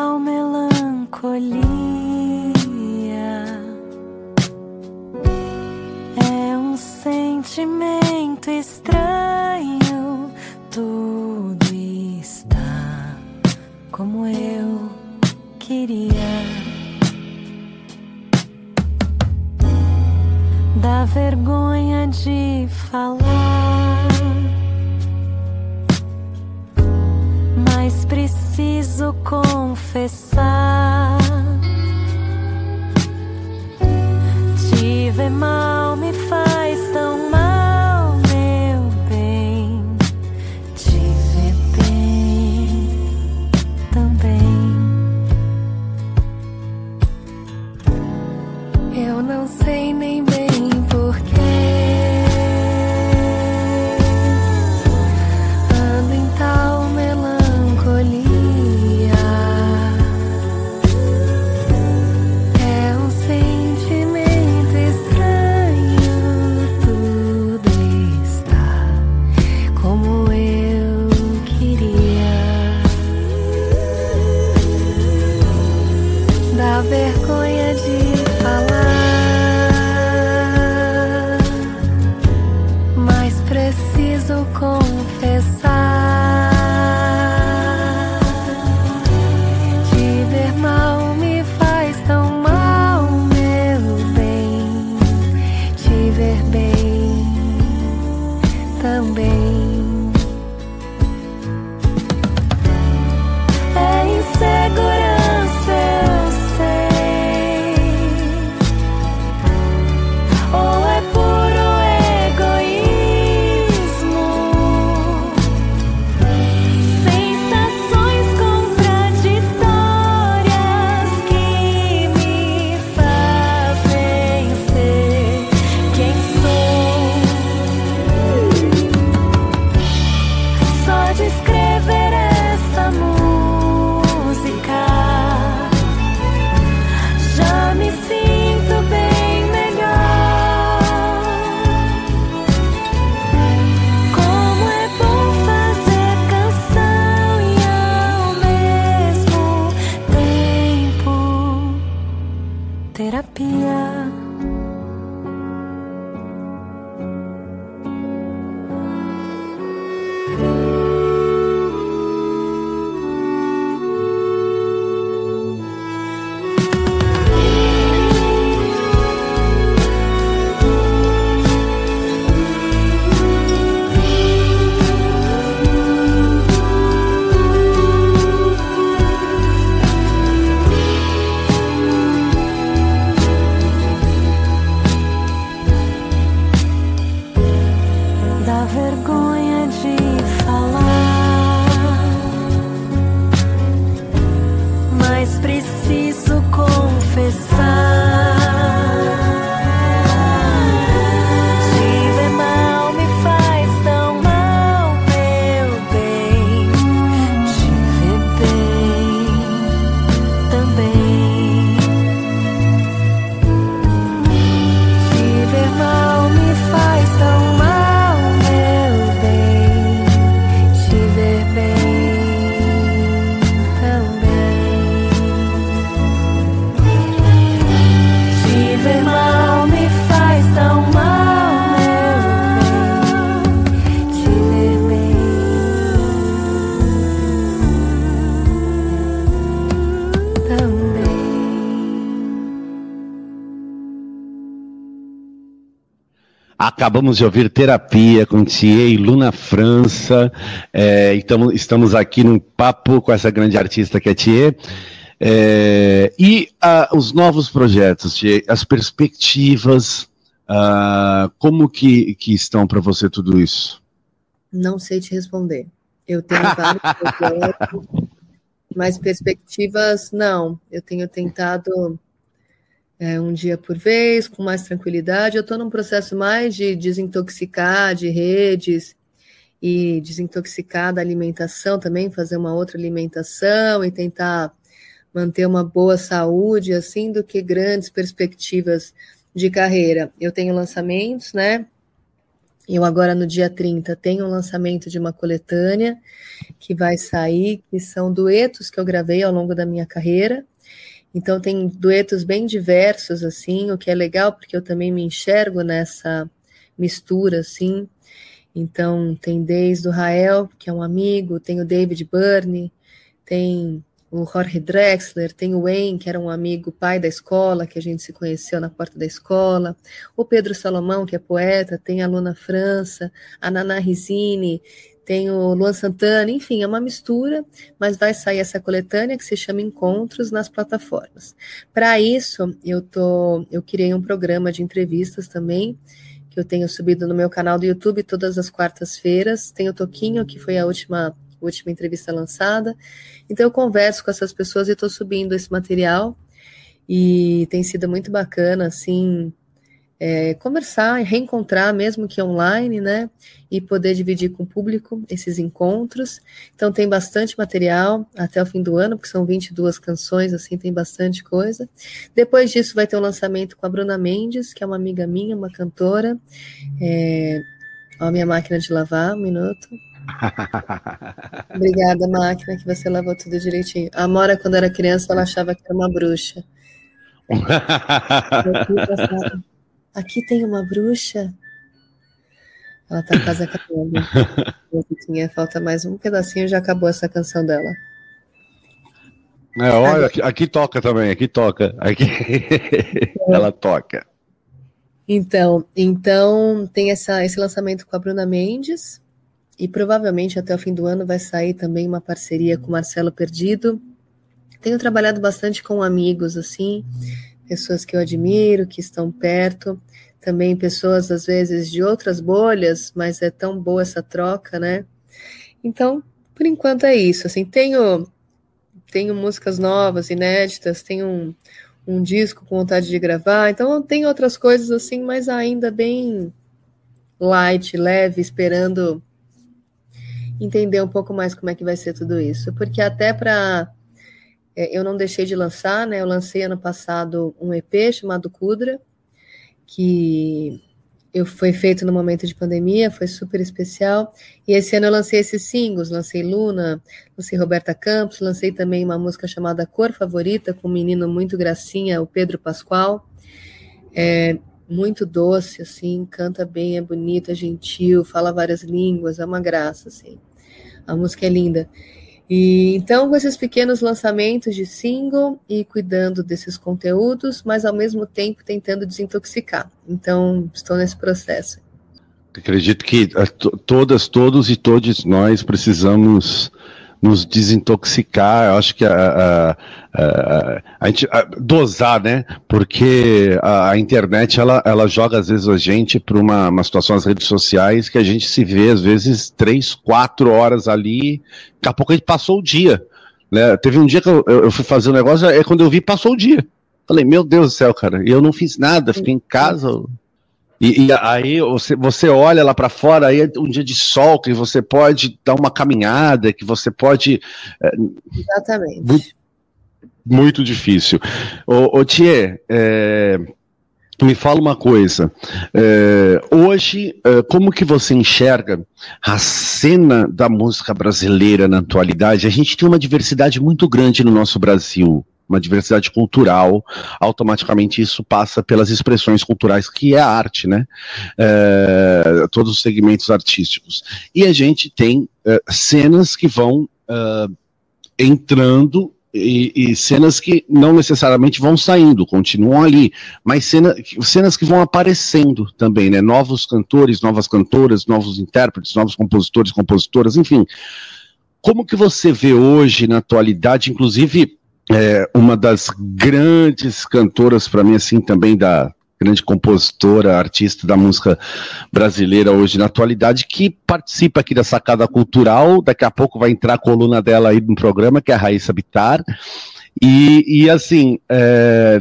Acabamos de ouvir Terapia com Thier Luna França. É, então, estamos aqui num papo com essa grande artista que é Thier. É, e uh, os novos projetos, Thier, as perspectivas, uh, como que, que estão para você tudo isso? Não sei te responder. Eu tenho vários projetos, mas perspectivas, não. Eu tenho tentado é, um dia por vez, com mais tranquilidade. Eu estou num processo mais de desintoxicar de redes e desintoxicar da alimentação também, fazer uma outra alimentação e tentar manter uma boa saúde, assim, do que grandes perspectivas de carreira. Eu tenho lançamentos, né? Eu agora no dia 30 tenho um lançamento de uma coletânea que vai sair, que são duetos que eu gravei ao longo da minha carreira. Então tem duetos bem diversos assim, o que é legal porque eu também me enxergo nessa mistura assim. Então tem desde o Rael, que é um amigo, tem o David Byrne, tem o Jorge Drexler, tem o Wayne, que era um amigo pai da escola, que a gente se conheceu na porta da escola, o Pedro Salomão, que é poeta, tem a Luna França, a Nana Risini, tem o Luan Santana, enfim, é uma mistura, mas vai sair essa coletânea que se chama Encontros nas plataformas. Para isso, eu tô, eu criei um programa de entrevistas também, que eu tenho subido no meu canal do YouTube todas as quartas-feiras. Tem o Toquinho, que foi a última última entrevista lançada. Então eu converso com essas pessoas e estou subindo esse material e tem sido muito bacana, assim, é, conversar e reencontrar, mesmo que online, né? E poder dividir com o público esses encontros. Então, tem bastante material até o fim do ano, porque são 22 canções, assim, tem bastante coisa. Depois disso, vai ter um lançamento com a Bruna Mendes, que é uma amiga minha, uma cantora. É... Ó, a minha máquina de lavar, um minuto. Obrigada, máquina, que você lavou tudo direitinho. A Mora, quando era criança, ela achava que era uma bruxa. Aqui tem uma bruxa. Ela tá quase acabando. Falta mais um pedacinho já acabou essa canção dela. É, olha, aqui, aqui toca também, aqui toca. Aqui ela toca. Então, então tem essa, esse lançamento com a Bruna Mendes e provavelmente até o fim do ano vai sair também uma parceria com o Marcelo Perdido. Tenho trabalhado bastante com amigos assim, pessoas que eu admiro, que estão perto, também pessoas às vezes de outras bolhas, mas é tão boa essa troca, né? Então, por enquanto é isso. Assim, tenho tenho músicas novas, inéditas, tenho um, um disco com vontade de gravar, então tem outras coisas assim, mas ainda bem light, leve, esperando entender um pouco mais como é que vai ser tudo isso, porque até para eu não deixei de lançar, né? Eu lancei ano passado um EP chamado Kudra, que eu foi feito no momento de pandemia, foi super especial. E esse ano eu lancei esses singles, lancei Luna, lancei Roberta Campos, lancei também uma música chamada Cor Favorita, com um menino muito gracinha, o Pedro Pascoal. É muito doce, assim, canta bem, é bonito, é gentil, fala várias línguas, é uma graça, assim. A música é linda. E então, com esses pequenos lançamentos de single e cuidando desses conteúdos, mas ao mesmo tempo tentando desintoxicar. Então, estou nesse processo. Acredito que eh, todas, todos e todos nós precisamos nos desintoxicar. Eu acho que a, a, a, a gente dosar, né? Porque a, internet ela, ela joga às vezes a gente para uma, uma situação nas redes sociais que a gente se vê às vezes três, quatro horas ali. Daqui a pouco a gente passou o dia. Né? Teve um dia que eu, eu fui fazer um negócio, é quando eu vi, passou o dia. Falei, meu Deus do céu, cara, e eu não fiz nada, fiquei em casa, e, e aí você, você olha lá para fora, aí é um dia de sol, que você pode dar uma caminhada, que você pode. É, Exatamente. Muito, muito difícil. Ô, ô Thier, é, me fala uma coisa. É, hoje, é, como que você enxerga a cena da música brasileira na atualidade? A gente tem uma diversidade muito grande no nosso Brasil uma diversidade cultural, automaticamente isso passa pelas expressões culturais, que é a arte, né? É, todos os segmentos artísticos. E a gente tem é, cenas que vão é, entrando e, e, cenas que não necessariamente vão saindo, continuam ali, mas cena, cenas que vão aparecendo também, né? Novos cantores, novas cantoras, novos intérpretes, novos compositores, compositoras, enfim. Como que você vê hoje, na atualidade, inclusive é, uma das grandes cantoras para mim, assim, também da grande compositora, artista da música brasileira hoje na atualidade, que participa aqui da Sacada Cultural. Daqui a pouco vai entrar a coluna dela aí no programa, que é a Raíssa Bitar. E, e assim, é,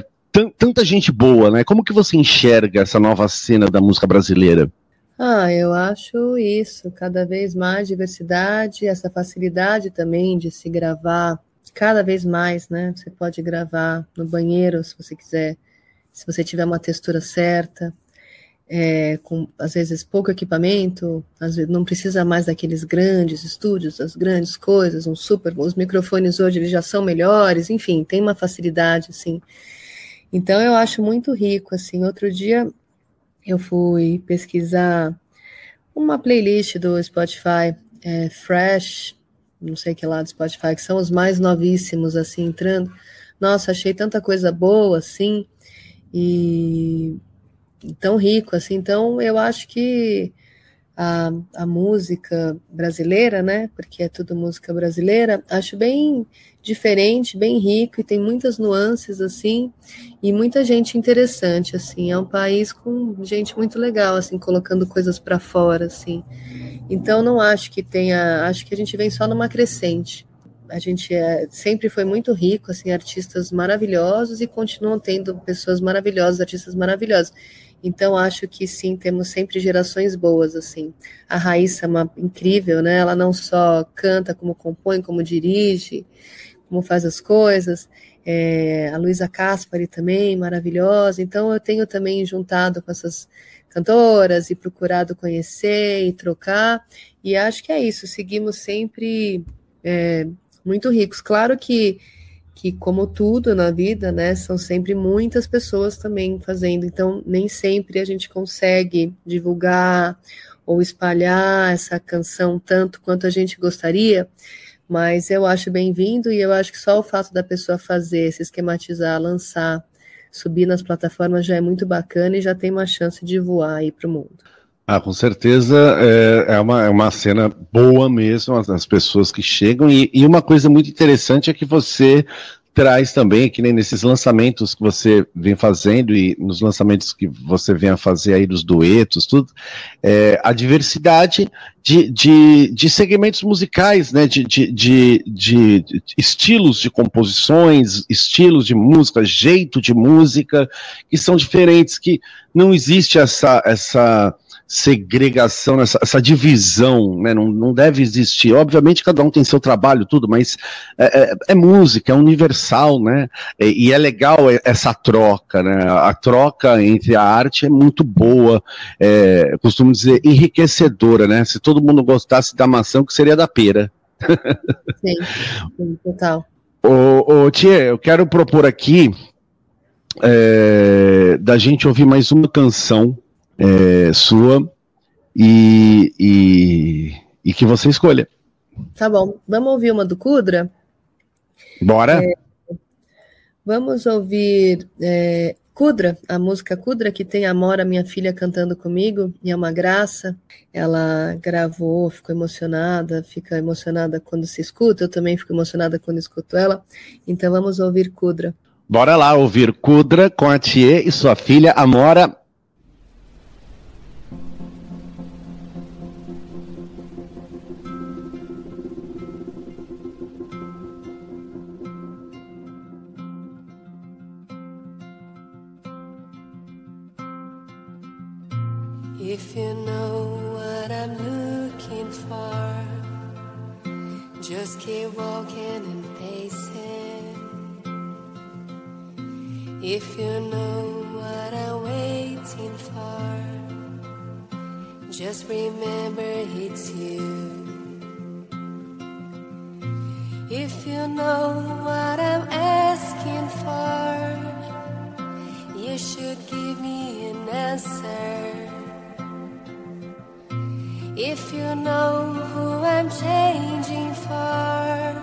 tanta gente boa, né? Como que você enxerga essa nova cena da música brasileira? Ah, eu acho isso, cada vez mais diversidade, essa facilidade também de se gravar cada vez mais, né? Você pode gravar no banheiro, se você quiser, se você tiver uma textura certa, é, com às vezes pouco equipamento, às vezes não precisa mais daqueles grandes estúdios, as grandes coisas, um super, os microfones hoje eles já são melhores, enfim, tem uma facilidade assim. Então eu acho muito rico assim. Outro dia eu fui pesquisar uma playlist do Spotify é, Fresh não sei que lá do Spotify, que são os mais novíssimos, assim, entrando. Nossa, achei tanta coisa boa, assim, e tão rico, assim. Então, eu acho que a, a música brasileira, né, porque é tudo música brasileira, acho bem diferente, bem rico e tem muitas nuances, assim, e muita gente interessante, assim. É um país com gente muito legal, assim, colocando coisas para fora, assim. Então, não acho que tenha. Acho que a gente vem só numa crescente. A gente é, sempre foi muito rico, assim, artistas maravilhosos e continuam tendo pessoas maravilhosas, artistas maravilhosos. Então, acho que sim, temos sempre gerações boas, assim. A Raíssa é uma incrível, né? Ela não só canta, como compõe, como dirige, como faz as coisas. É, a Luísa Caspari também, maravilhosa. Então, eu tenho também juntado com essas cantoras e procurado conhecer e trocar. E acho que é isso, seguimos sempre é, muito ricos. Claro que, que, como tudo na vida, né, são sempre muitas pessoas também fazendo, então nem sempre a gente consegue divulgar ou espalhar essa canção tanto quanto a gente gostaria. Mas eu acho bem-vindo e eu acho que só o fato da pessoa fazer, se esquematizar, lançar subir nas plataformas já é muito bacana e já tem uma chance de voar aí para o mundo. Ah, com certeza é, é, uma, é uma cena boa mesmo, as, as pessoas que chegam, e, e, uma coisa muito interessante é que você traz também, que nem nesses lançamentos que você vem fazendo e nos lançamentos que você vem a fazer aí dos duetos, tudo, é, a diversidade de, de, de segmentos musicais, né, de, de, de, de estilos de composições, estilos de música, jeito de música, que são diferentes, que não existe essa, essa segregação, essa, essa divisão, né? Não, não deve existir. Obviamente, cada um tem seu trabalho, tudo, mas é, é, é música, é universal, né? E, e, é legal essa troca, né? A troca entre a arte é muito boa, é, costumo dizer, enriquecedora, né? Se todo mundo gostasse da maçã, que seria da pera. Sim, sim total. Ô, ô Tia, eu quero propor aqui é, da gente ouvir mais uma canção é, sua e, e, e, que você escolha. Tá bom. Vamos ouvir uma do Kudra? Bora. É, vamos ouvir é, Kudra, a música Kudra, que tem a Mora, minha filha, cantando comigo, e é uma graça. Ela gravou, ficou emocionada, fica emocionada quando se escuta, eu também fico emocionada quando escuto ela. Então vamos ouvir Kudra. Bora lá ouvir Kudra com a Thier e sua filha Amora If you know what I'm looking for, just keep walking and pacing. If you know what I'm waiting for, just remember it's you. If you know what I'm asking for, you should give me an answer. If you know who I'm changing for,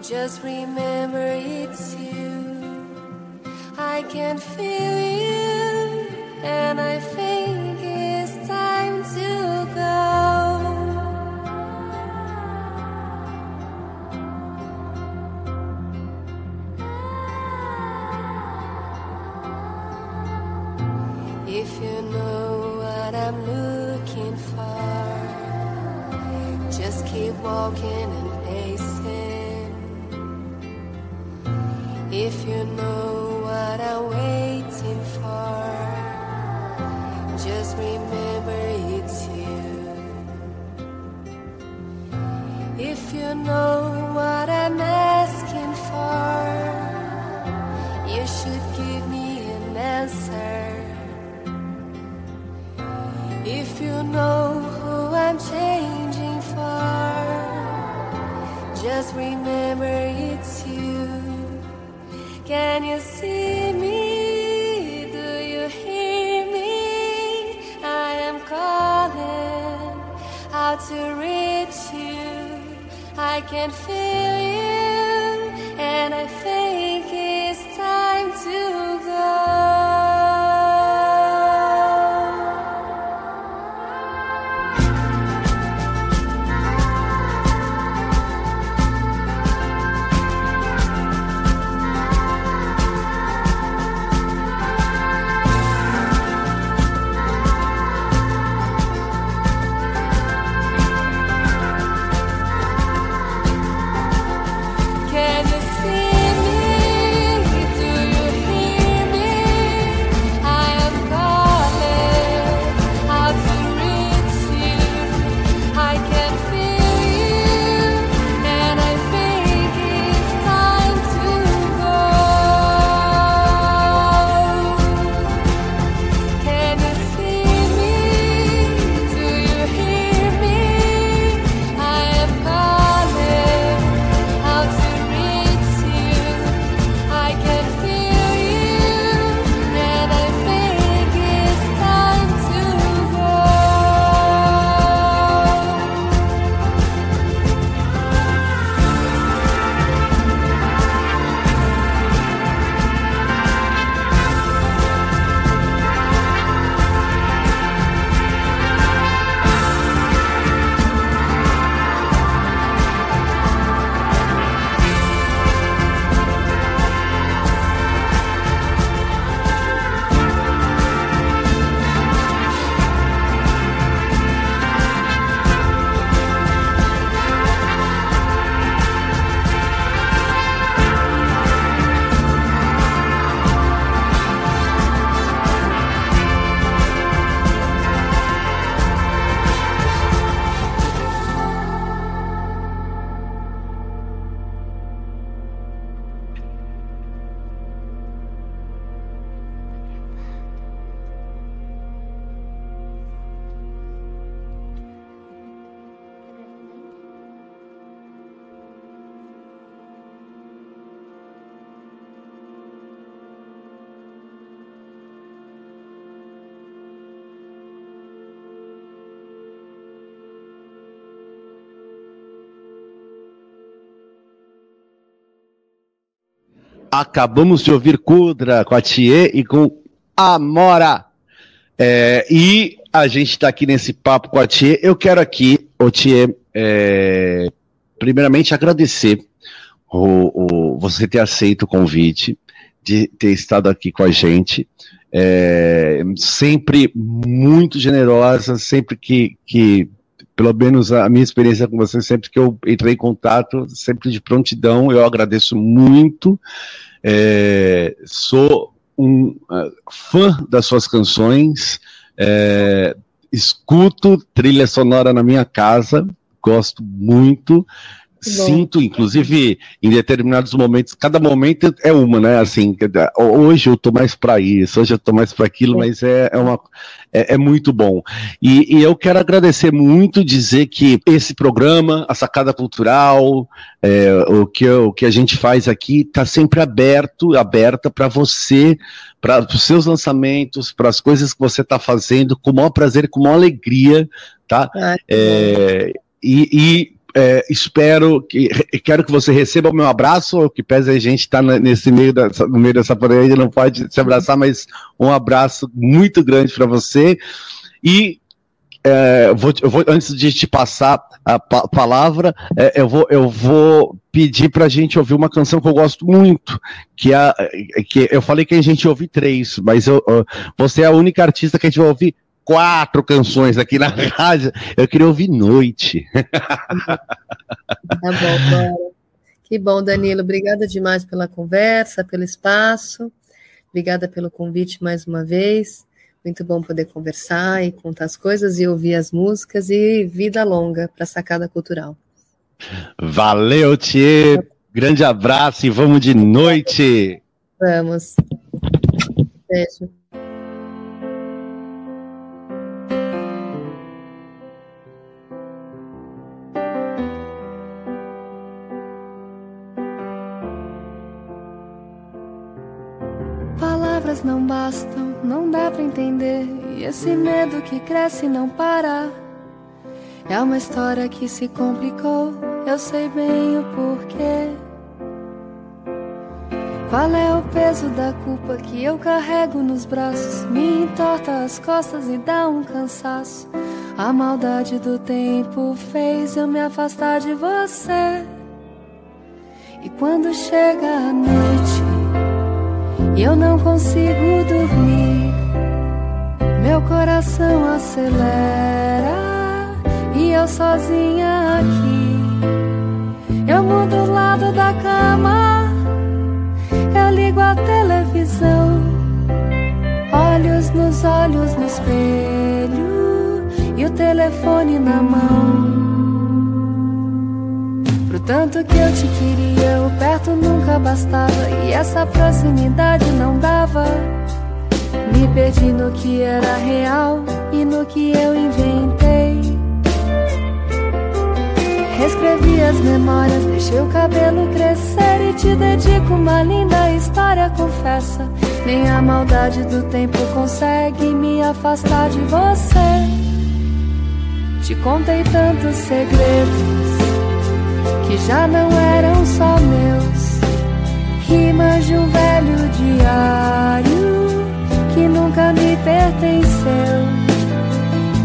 just remember it's you. I can feel you, Acabamos de ouvir Kudra com a Thier e com Amora. É, e a gente está aqui nesse papo com a Thier. Eu quero aqui, o Thier, é, primeiramente agradecer o, o, você ter aceito o convite, de ter estado aqui com a gente. É, sempre muito generosa, sempre que, que, pelo menos a minha experiência com você, sempre que eu entrei em contato, sempre de prontidão, eu agradeço muito. É, sou um uh, fã das suas canções, é, escuto trilha sonora na minha casa, gosto muito. Sinto, inclusive, em determinados momentos, cada momento é uma, né? Assim, hoje eu tô mais para isso, hoje eu tô mais para aquilo, mas é, é, uma, é, é muito bom. E, e, eu quero agradecer muito, dizer que esse programa, a Sacada Cultural, é, o, que, o que a gente faz aqui, está sempre aberto, aberta para você, para os seus lançamentos, para as coisas que você está fazendo, com o maior prazer, com a maior alegria, tá? Ah, e, e é, espero que quero que você receba o meu abraço, o que pese a gente estar tá nesse meio da, no meio dessa pandemia, não pode se abraçar, mas um abraço muito grande para você. E é, vou, vou, antes de te passar a pa palavra, é, eu, vou, eu vou pedir para a gente ouvir uma canção que eu gosto muito, que, é, que eu falei que a gente ouve três, mas eu, você é a única artista que a gente vai ouvir quatro canções aqui na rádio. Eu queria ouvir Noite. Tá bom, bora. Que bom, Danilo. Obrigada demais pela conversa, pelo espaço. Obrigada pelo convite mais uma vez. Muito bom poder conversar e contar as coisas e ouvir as músicas e vida longa para a Sacada Cultural. Valeu, Tia. Grande abraço e vamos de noite. Vamos. Beijo. Palavras não bastam, não dá pra entender. E esse medo que cresce não para. É uma história que se complicou, eu sei bem o porquê. Qual é o peso da culpa que eu carrego nos braços? Me entorta as costas e dá um cansaço. A maldade do tempo fez eu me afastar de você. E quando chega a noite, eu não consigo dormir. Meu coração acelera e eu sozinha aqui. Eu mudo o lado da cama, eu ligo a televisão, olhos nos olhos no espelho e o telefone na mão. Tanto que eu te queria, o perto nunca bastava e essa proximidade não dava. Me perdi no que era real e no que eu inventei. Reescrevi as memórias, deixei o cabelo crescer e te dedico uma linda história, confessa. Nem a maldade do tempo consegue me afastar de você. Te contei tantos segredos que já não eram só meus. Rimas de um velho diário que nunca me pertenceu.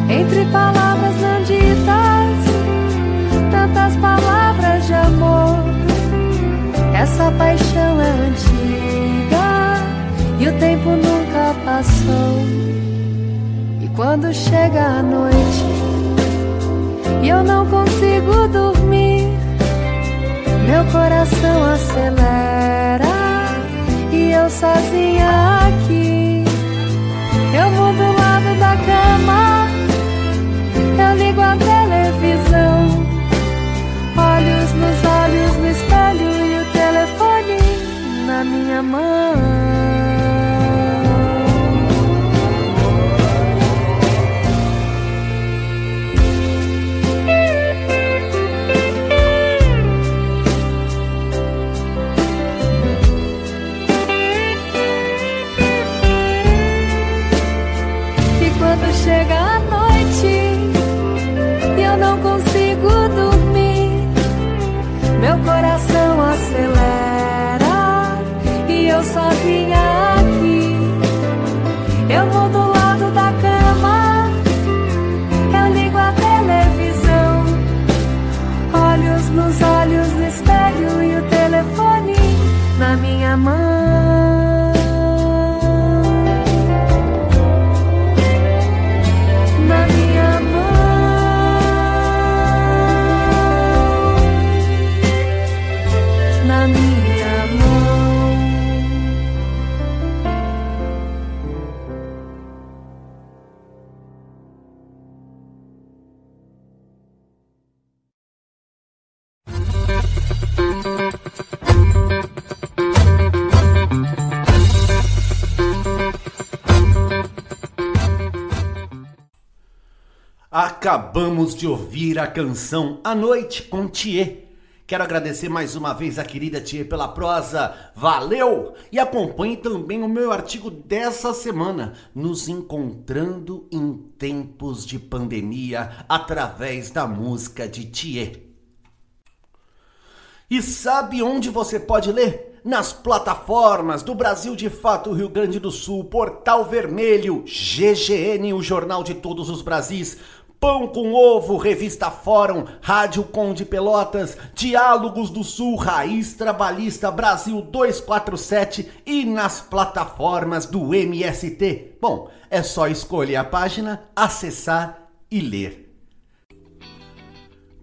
Entre palavras não ditas, tantas palavras de amor. Essa paixão é antiga e o tempo nunca passou. E quando chega a noite e eu não consigo dormir meu coração acelera e eu sozinha aqui. Eu mudo o lado da cama, eu ligo a televisão. Olhos nos olhos no espelho e o telefone na minha mão. Acabamos de ouvir a canção A Noite com Thier. Quero agradecer mais uma vez a querida Thier pela prosa. Valeu! E acompanhe também o meu artigo dessa semana, Nos Encontrando em Tempos de Pandemia, através da música de Thier. E sabe onde você pode ler? Nas plataformas do Brasil de Fato Rio Grande do Sul, Portal Vermelho, GGN, o Jornal de Todos os Brasis, Pão com Ovo, Revista Fórum, Rádio Conde Pelotas, Diálogos do Sul, Raiz Trabalhista Brasil 247 e nas plataformas do MST. Bom, é só escolher a página, acessar e ler.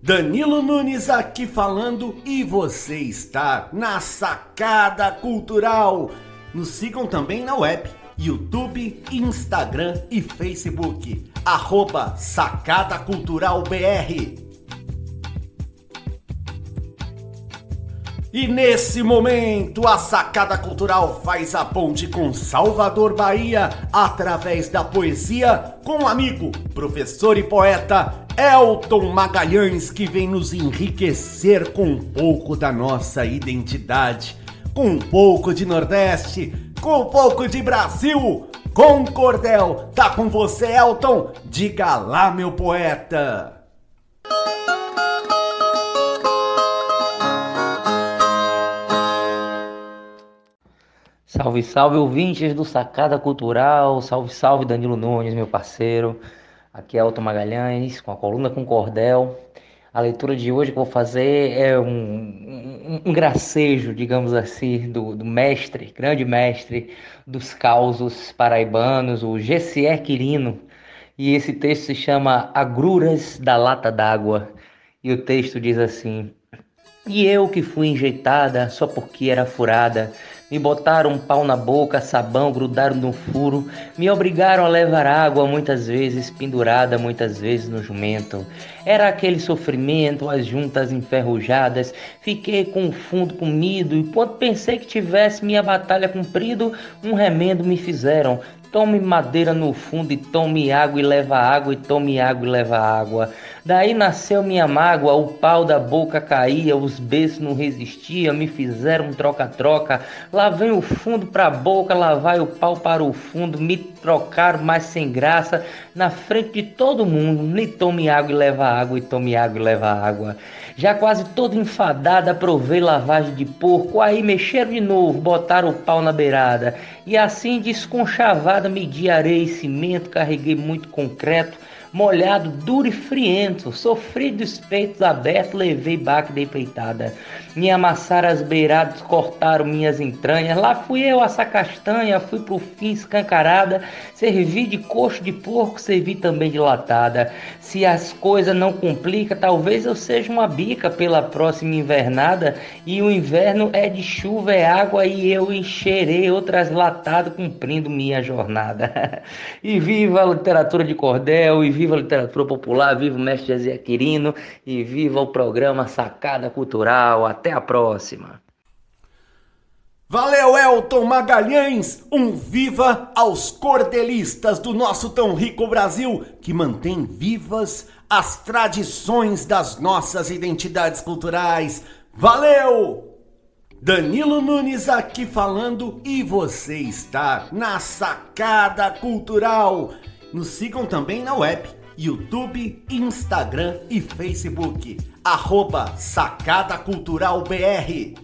Danilo Nunes aqui falando e você está na Sacada Cultural. Nos sigam também na web, YouTube, Instagram e Facebook. Arroba Sacada Cultural BR. E nesse momento, a Sacada Cultural faz a ponte com Salvador Bahia através da poesia com o amigo, professor e poeta Elton Magalhães, que vem nos enriquecer com um pouco da nossa identidade, com um pouco de Nordeste, com um pouco de Brasil, com cordel. Tá com você, Elton? Diga lá, meu poeta. Salve, salve ouvintes do Sacada Cultural, salve, salve Danilo Nunes, meu parceiro. Aqui é Elton Magalhães, com a coluna com cordel. A leitura de hoje que vou fazer é um, um, um gracejo, digamos assim, do, do, mestre, grande mestre dos causos paraibanos, o Gessier Quirino. E esse texto se chama Agruras da Lata d'Água. E o texto diz assim: E eu que fui enjeitada só porque era furada, me botaram um pau na boca, sabão, grudaram no furo, me obrigaram a levar água muitas vezes, pendurada muitas vezes no jumento. Era aquele sofrimento, as juntas enferrujadas, fiquei com o fundo comido e quando pensei que tivesse minha batalha cumprido, um remendo me fizeram, Tome madeira no fundo e tome água e leva água e tome água e leva água. Daí nasceu minha mágoa, o pau da boca caía, os beijos não resistiam, me fizeram troca-troca. Lá vem o fundo pra boca, lá vai o pau para o fundo, me trocaram mais sem graça, na frente de todo mundo. Me tome água e leva água e tome água e leva água. Já quase toda enfadada, provei lavagem de porco. Aí mexeram de novo, botaram o pau na beirada. E assim desconchavada, medi areia e cimento, carreguei muito concreto molhado, duro e friento, sofri dos peitos abertos, levei baque de peitada. Me amassaram as beiradas, cortaram minhas entranhas. Lá fui eu essa castanha, fui pro fim escancarada. Servi de coxo de porco, servi também de latada. Se as coisas não complicam, talvez eu seja uma bica pela próxima invernada. E o inverno é de chuva, é água, e eu encherei outras latadas cumprindo minha jornada. e viva a literatura de cordel, e viva a literatura popular, viva o mestre José Quirino, e viva o programa Sacada Cultural. Até a próxima. Valeu, Elton Magalhães! Um viva aos cordelistas do nosso tão rico Brasil que mantém vivas as tradições das nossas identidades culturais. Valeu! Danilo Nunes aqui falando e você está na Sacada Cultural. Nos sigam também na web YouTube, Instagram e Facebook, arroba Sacada Cultural BR.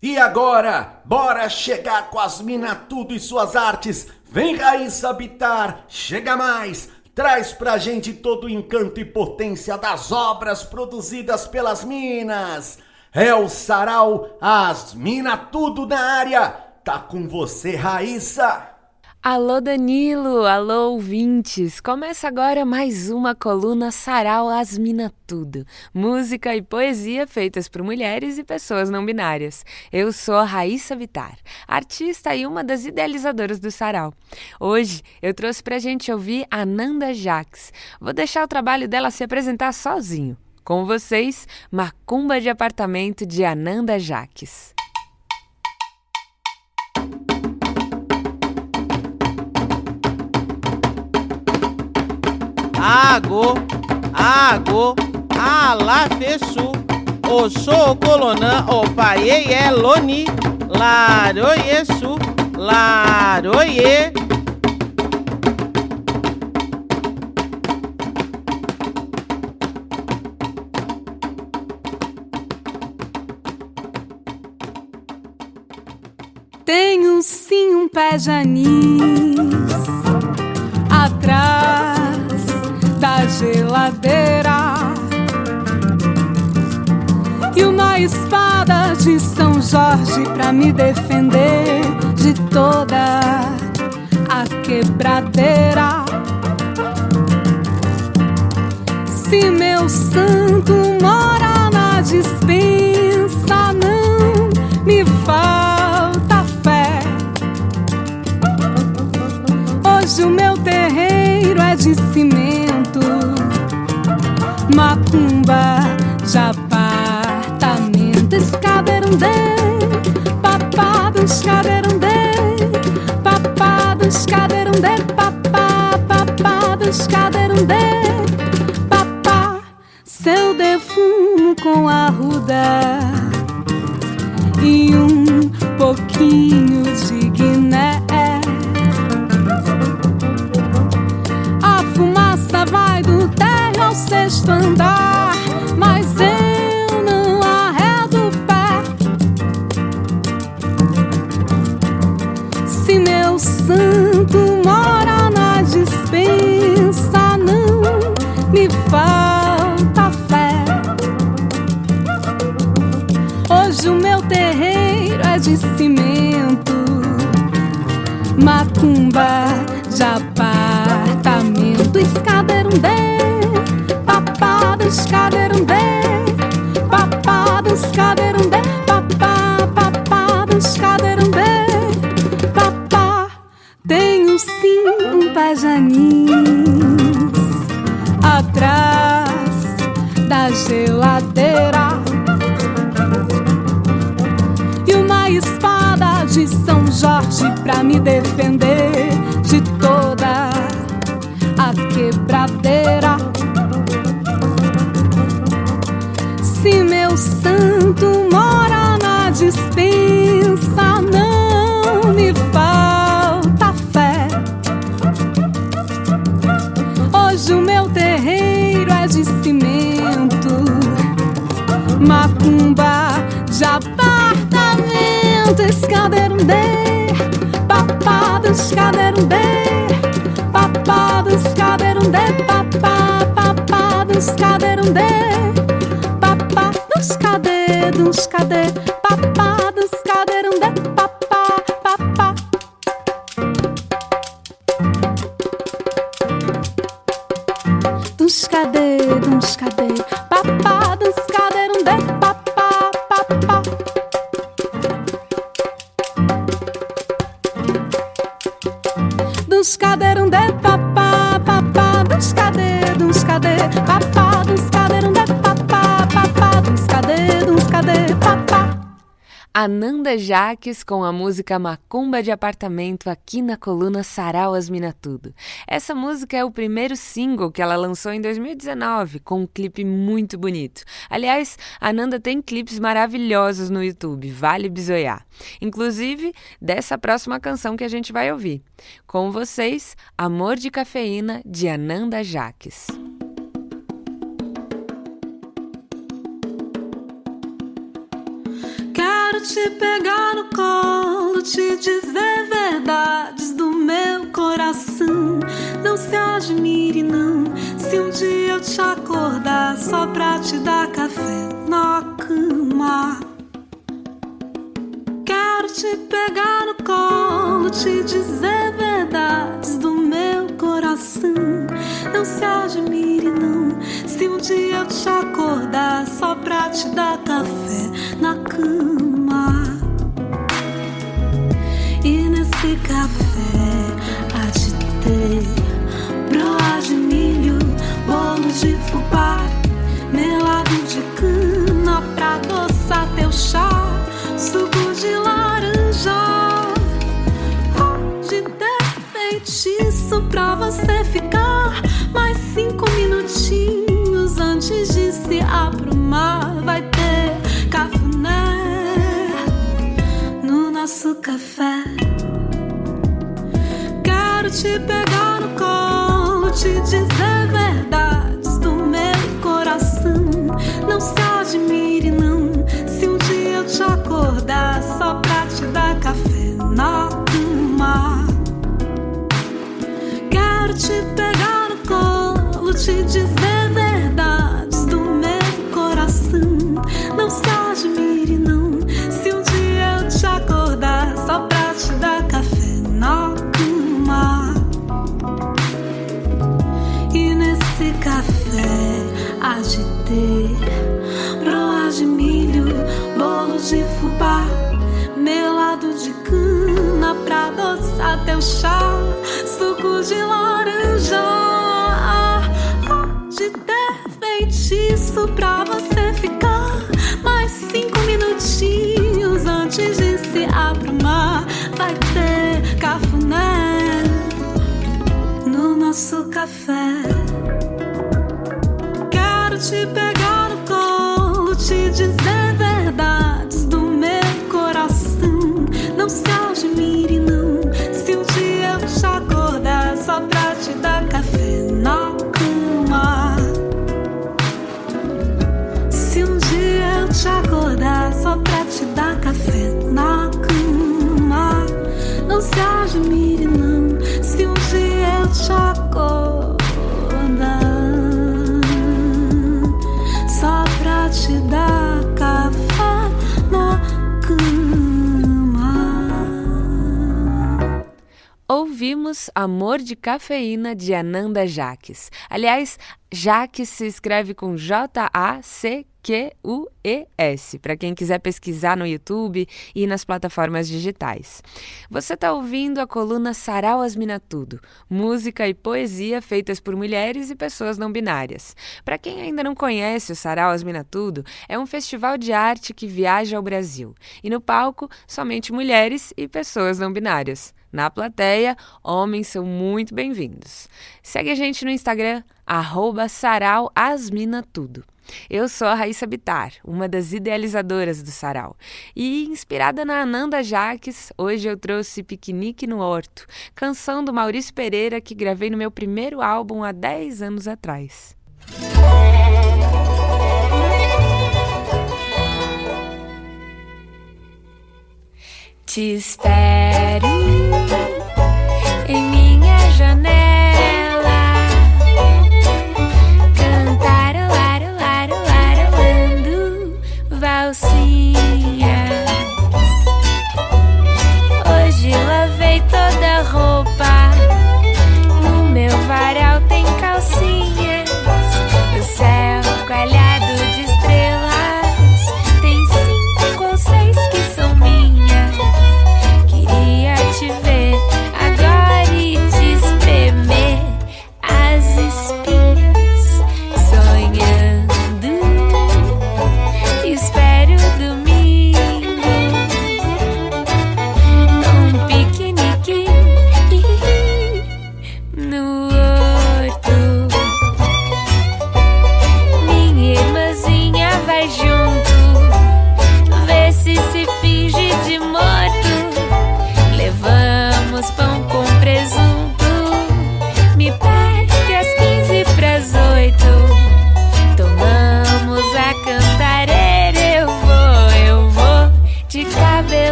E agora, bora chegar com as mina tudo e suas artes. Vem Raíssa habitar, chega mais, traz pra gente todo o encanto e potência das obras produzidas pelas minas. É o sarau, as mina tudo na área. Tá com você, Raíssa. Alô Danilo, alô ouvintes! Começa agora mais uma coluna Sarau Asmina Tudo, música e poesia feitas por mulheres e pessoas não binárias. Eu sou a Raíssa Vitar, artista e uma das idealizadoras do Sarau. Hoje eu trouxe pra gente ouvir a Nanda Jaques. Vou deixar o trabalho dela se apresentar sozinho. Com vocês, Macumba de Apartamento de Ananda Jaques. Agô, agô, fechou. Oxô, colonã, loni, laroie, chu, laroie. Tenho sim um pé de anis atrás geladeira e uma espada de São Jorge pra me defender de toda a quebradeira. Se meu santo mora na dispensa, não me falta fé. Hoje o meu terreiro é de cimento, macumba, apartamento, escaderundê, papado, escaderundê, papado, escaderundê, papá, papado, escaderundê, Jaques com a música Macumba de Apartamento aqui na coluna Sarau as Mina Tudo. Essa música é o primeiro single que ela lançou em 2019, com um clipe muito bonito. Aliás, a Ananda tem clipes maravilhosos no YouTube, vale bisoiar. Inclusive, dessa próxima canção que a gente vai ouvir. Com vocês, Amor de Cafeína, de Ananda Jaques. Te pegar no colo, te dizer verdades do meu coração. Não se admire, não, se um dia eu te acordar só pra te dar café na cama. Quero te pegar no colo, te dizer verdades do meu coração. Não se admire, não, se um dia eu te acordar só pra te dar café na cama. E nesse café há de ter broa de milho, bolo de fubá, melado de cana pra adoçar teu chá, suco de laranja. Pode ter feitiço pra você ficar Mais cinco minutinhos antes de se aprumar, vai ter cafuné no nosso café. Quero te pegar no colo, te dizer verdades do meu coração. Não se admire, não, se um dia eu te acordar só pra te dar café na cama. Quero te pegar no colo, te dizer adoçar teu chá, suco de laranja. Há de ter feitiço pra você Ouvimos Amor de Cafeína de Ananda Jaques. Aliás, Jaques se escreve com J-A-C-Q-U-E-S, para quem quiser pesquisar no YouTube e nas plataformas digitais. Você está ouvindo a coluna Sarau Asmina Tudo, música e poesia feitas por mulheres e pessoas não binárias. Para quem ainda não conhece o Sarau Asmina Tudo, é um festival de arte que viaja ao Brasil. E no palco, somente mulheres e pessoas não binárias. Na plateia, homens são muito bem-vindos. Segue a gente no Instagram, arroba Sarau Asmina Tudo. Eu sou a Raíssa Bitar, uma das idealizadoras do Sarau. E inspirada na Ananda Jaques, hoje eu trouxe Piquenique no Horto, canção do Maurício Pereira que gravei no meu primeiro álbum há 10 anos atrás. Te espero em minha janela.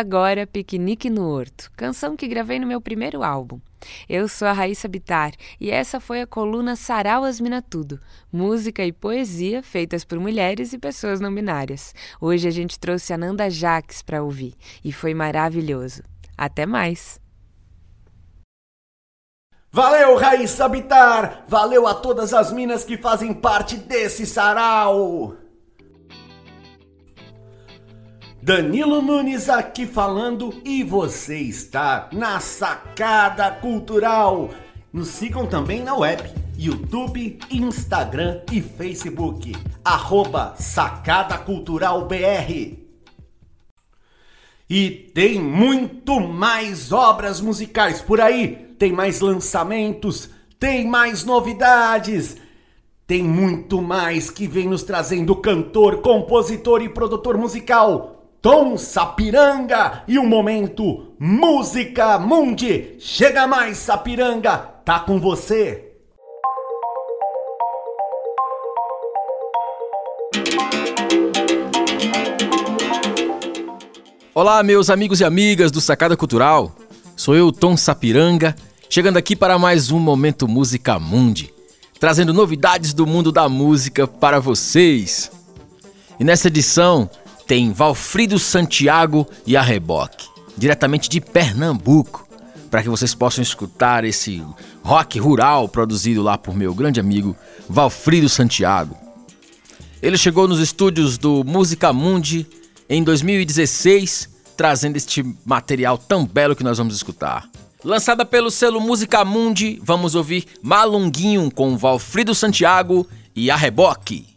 Agora Piquenique no Horto, canção que gravei no meu primeiro álbum. Eu sou a Raíssa Bitar e essa foi a coluna Sarau Asmina Tudo, música e poesia feitas por mulheres e pessoas não binárias. Hoje a gente trouxe a Nanda Jaques para ouvir e foi maravilhoso. Até mais! Valeu, Raíssa Bitar! Valeu a todas as minas que fazem parte desse sarau! Danilo Nunes aqui falando e você está na Sacada Cultural. Nos sigam também na web, YouTube, Instagram e Facebook. Arroba Sacada Cultural BR. E tem muito mais obras musicais por aí. Tem mais lançamentos, tem mais novidades. Tem muito mais que vem nos trazendo cantor, compositor e produtor musical Tom Sapiranga e o momento Música Mundi. Chega mais, Sapiranga, tá com você. Olá, meus amigos e amigas do Sacada Cultural. Sou eu, Tom Sapiranga, chegando aqui para mais um momento Música Mundi, trazendo novidades do mundo da música para vocês. E nessa edição, tem Valfrido Santiago e a Reboque, diretamente de Pernambuco, para que vocês possam escutar esse rock rural produzido lá por meu grande amigo Valfrido Santiago. Ele chegou nos estúdios do Música Mundi em 2016, trazendo este material tão belo que nós vamos escutar. Lançada pelo selo Música Mundi, vamos ouvir Malunguinho com Valfrido Santiago e a Reboque.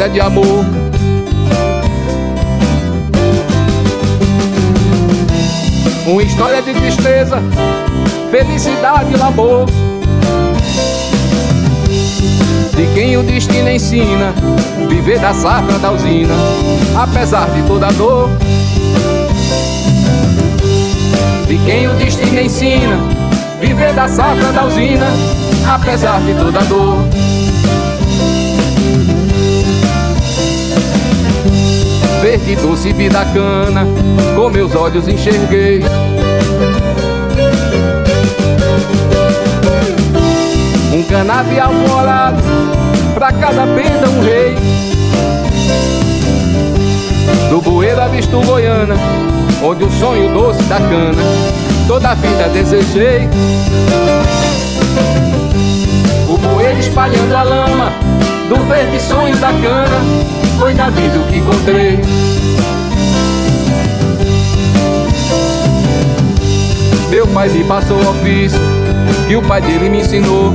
História de amor. Uma história de tristeza, felicidade e amor. De quem o destino ensina viver da safra da usina, apesar de toda dor. De quem o destino ensina viver da safra da usina, apesar de toda dor. Doce vida cana, com meus olhos enxerguei. Um canavial alvorado, pra cada benda um rei. Do bueiro avisto Goiânia, onde o sonho doce da cana, toda a vida desejei. O bueiro espalhando a lama, do verde sonho da cana, foi na vida o que encontrei. Pai me passou o ofício que o pai dele me ensinou.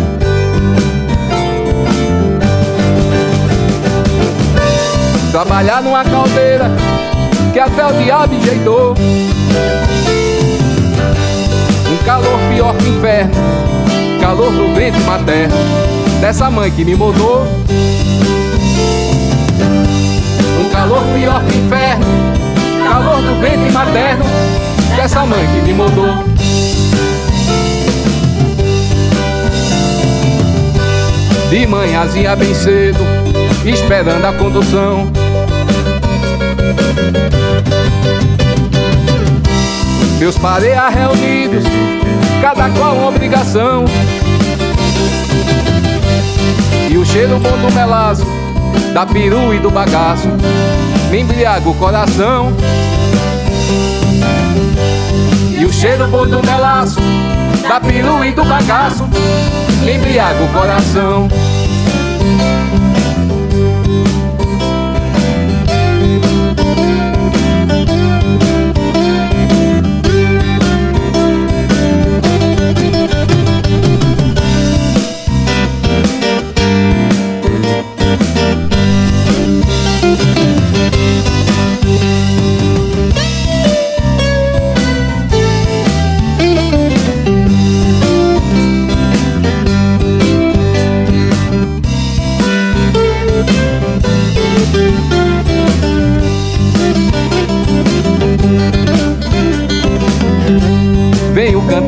Trabalhar numa caldeira que até o diabo enjeitou. Um calor pior que inferno, calor do ventre materno, dessa mãe que me mudou. Um calor pior que inferno, calor do ventre materno dessa mãe que me moldou. De manhãzinha bem cedo, esperando a condução. Meus pareia reunidos, cada qual obrigação. E o cheiro bom do melaço, da peru e do bagaço, me embriaga o coração. E o cheiro bom do melaço, da peru e do bagaço, embriaga o coração.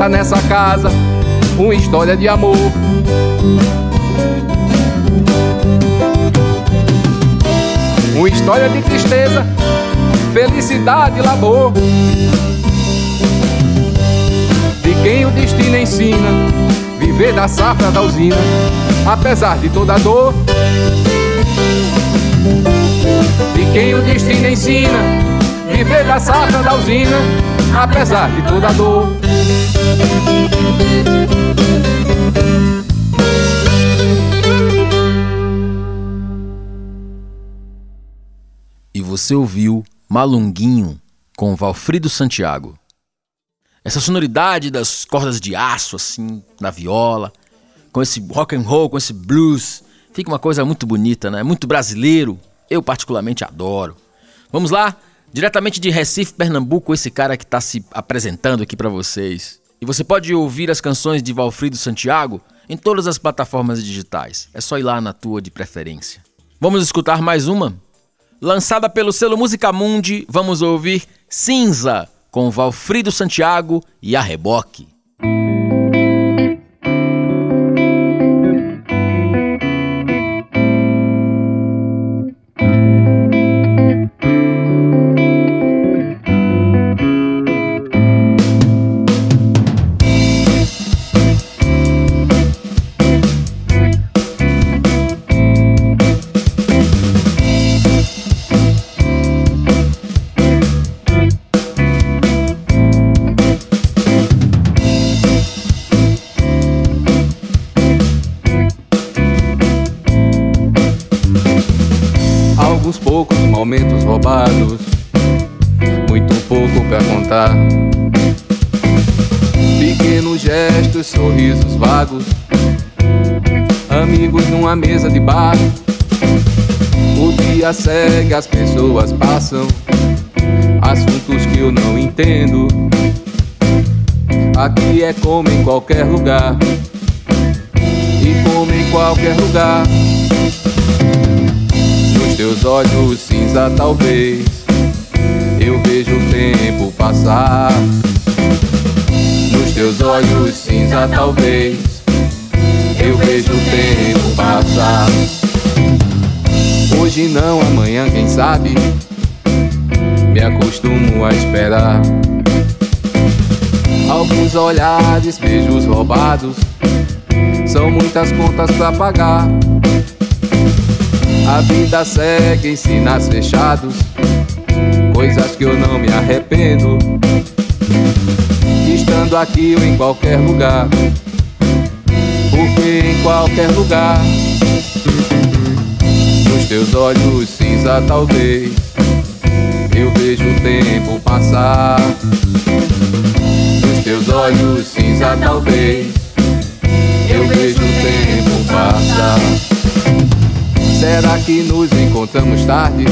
Nessa casa uma história de amor. Uma história de tristeza, felicidade e labor. De quem o destino ensina viver da safra da usina, apesar de toda dor. De quem o destino ensina viver da safra da usina, apesar de toda dor. E você ouviu Malunguinho com Valfrido Santiago. Essa sonoridade das cordas de aço assim na viola, com esse rock and roll, com esse blues, fica uma coisa muito bonita, né? Muito brasileiro. Eu particularmente adoro. Vamos lá, diretamente de Recife, Pernambuco, esse cara que está se apresentando aqui para vocês. E você pode ouvir as canções de Valfrido Santiago em todas as plataformas digitais. É só ir lá na tua de preferência. Vamos escutar mais uma? Lançada pelo selo Música Mundi, vamos ouvir Cinza com Valfrido Santiago e a Reboque. Sorrisos vagos, amigos numa mesa de bar. O dia segue, as pessoas passam, assuntos que eu não entendo. Aqui é como em qualquer lugar, e como em qualquer lugar. Nos teus olhos cinza, talvez eu vejo o tempo passar. Nos teus olhos cinza, talvez eu vejo o tempo passar. Hoje não, amanhã, quem sabe? Me acostumo a esperar. Alguns olhares, beijos roubados, são muitas contas pra pagar. A vida segue em sinais fechados, coisas que eu não me arrependo. Aqui ou em qualquer lugar, porque em qualquer lugar, nos teus olhos cinza, talvez eu vejo o tempo passar. Nos teus olhos cinza, talvez eu vejo o tempo passar. Será que nos encontramos tarde?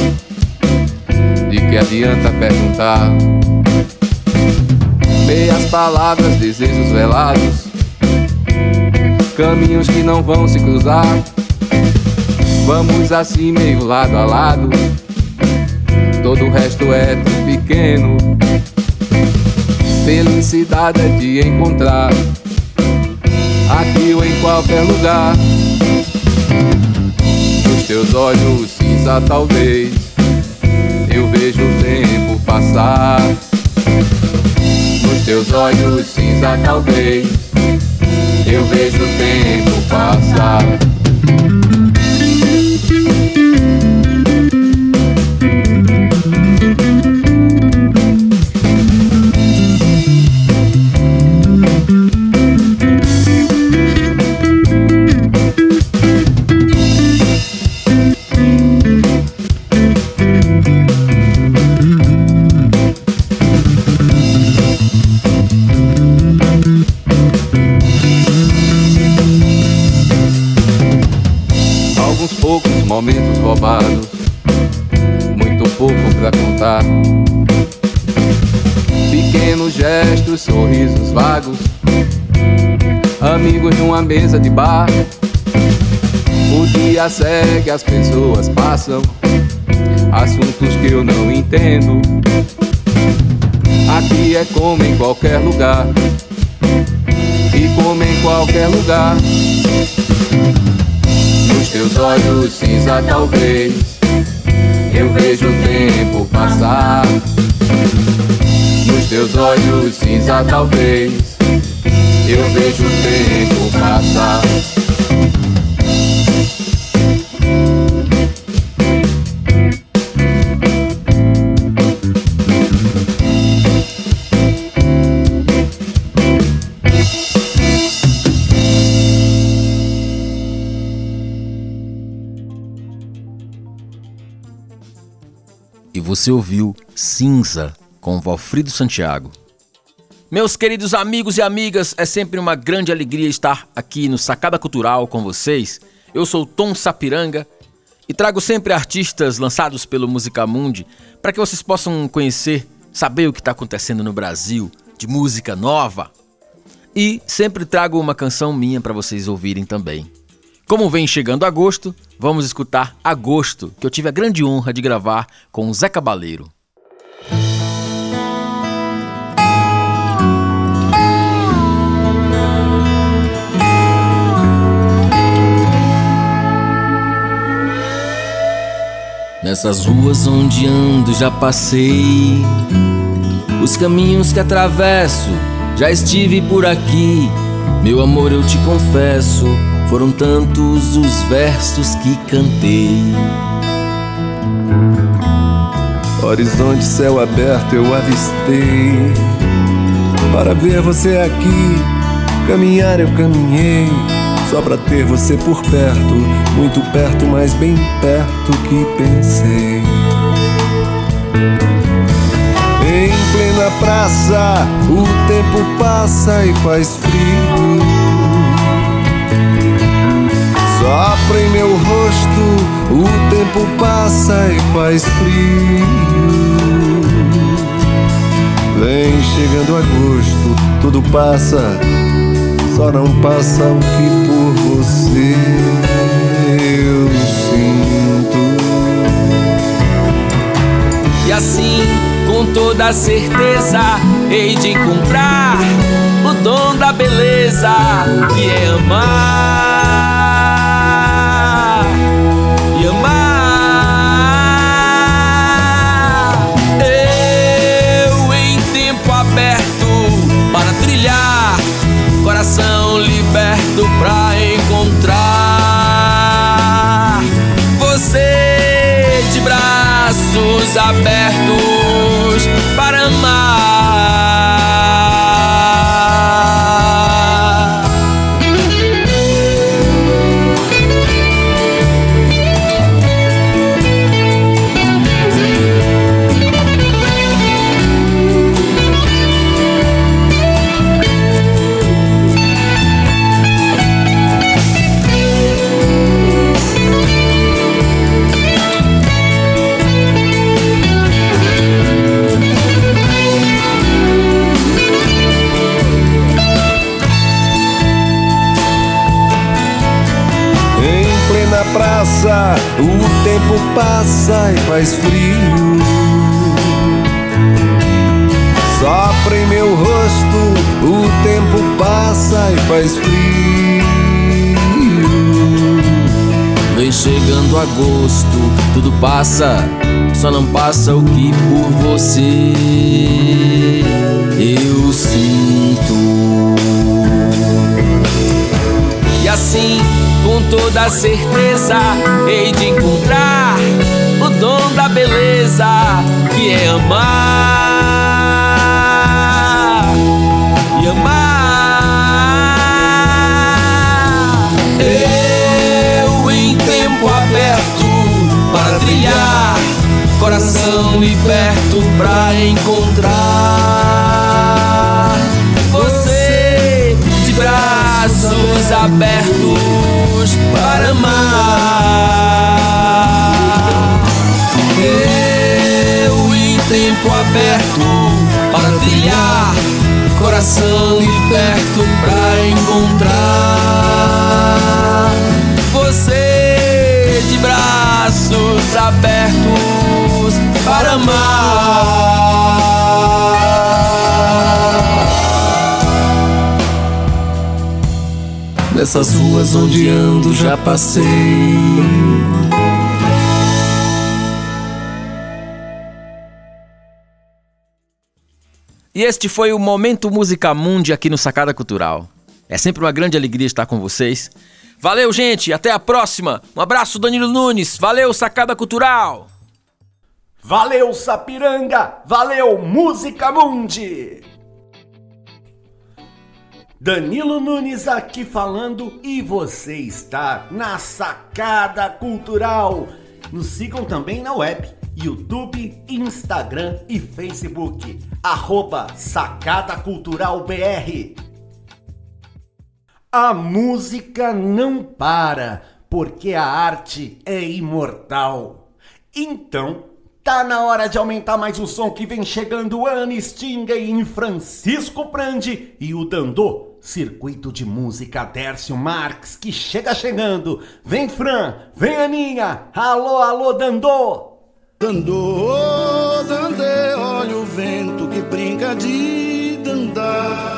De que adianta perguntar? Meias palavras, desejos velados, caminhos que não vão se cruzar. Vamos assim, meio lado a lado, todo o resto é tão pequeno. Felicidade é te encontrar aqui ou em qualquer lugar. Nos teus olhos cinza, talvez eu vejo o tempo passar. Nos teus olhos cinza, talvez eu vejo o tempo passar. Mesa de bar. O dia segue, as pessoas passam, assuntos que eu não entendo. Aqui é como em qualquer lugar, e como em qualquer lugar teus olhos cinza talvez eu vejo o tempo passar. Nos teus olhos cinza talvez eu vejo o tempo passar. Você ouviu Cinza com Valfrido Santiago. Meus queridos amigos e amigas, é sempre uma grande alegria estar aqui no Sacada Cultural com vocês. Eu sou Tom Sapiranga e trago sempre artistas lançados pelo Musicamundi para que vocês possam conhecer, saber o que está acontecendo no Brasil de música nova. E sempre trago uma canção minha para vocês ouvirem também. Como vem chegando agosto, vamos escutar Agosto, que eu tive a grande honra de gravar com o Zé Cabaleiro. Nessas ruas onde ando já passei, os caminhos que atravesso já estive por aqui. Meu amor, eu te confesso foram tantos os versos que cantei. Horizonte, céu aberto eu avistei. Para ver você aqui, caminhar eu caminhei. Só pra ter você por perto, muito perto, mas bem perto que pensei. Em plena praça, o tempo passa e faz frio. Sopra em meu rosto, o tempo passa e faz frio. Vem chegando agosto, tudo passa, só não passa o que por você eu sinto. E assim, com toda certeza, hei de encontrar o dom da beleza que é amar. Coração liberto pra encontrar você de braços abertos tempo passa e faz frio. Sopra em meu rosto, o tempo passa e faz frio. Vem chegando agosto, tudo passa, só não passa o que por você eu sinto. E assim, toda certeza, hei de encontrar o dom da beleza que é amar e amar. Eu em tempo aberto para trilhar, coração liberto pra encontrar braços abertos para amar. Eu em tempo aberto para trilhar, coração liberto pra encontrar você de braços abertos para amar. Nessas ruas onde ando já passei. E este foi o Momento Música Mundi aqui no Sacada Cultural. É sempre uma grande alegria estar com vocês. Valeu, gente. Até a próxima. Um abraço, Danilo Nunes. Valeu, Sacada Cultural. Valeu, Sapiranga! Valeu, Música Mundi! Danilo Nunes aqui falando e você está na Sacada Cultural. Nos sigam também na web, YouTube, Instagram e Facebook. Arroba Sacada Cultural BR. A música não para, porque a arte é imortal. Então, tá na hora de aumentar mais o som que vem chegando Anne Stingay em Francisco Prandi e o Dandô, Circuito de Música Dércio Marques, que chega chegando. Vem Fran, vem Aninha, alô, alô Dandô. Dandô, dandê, olha o vento que brinca de dandar.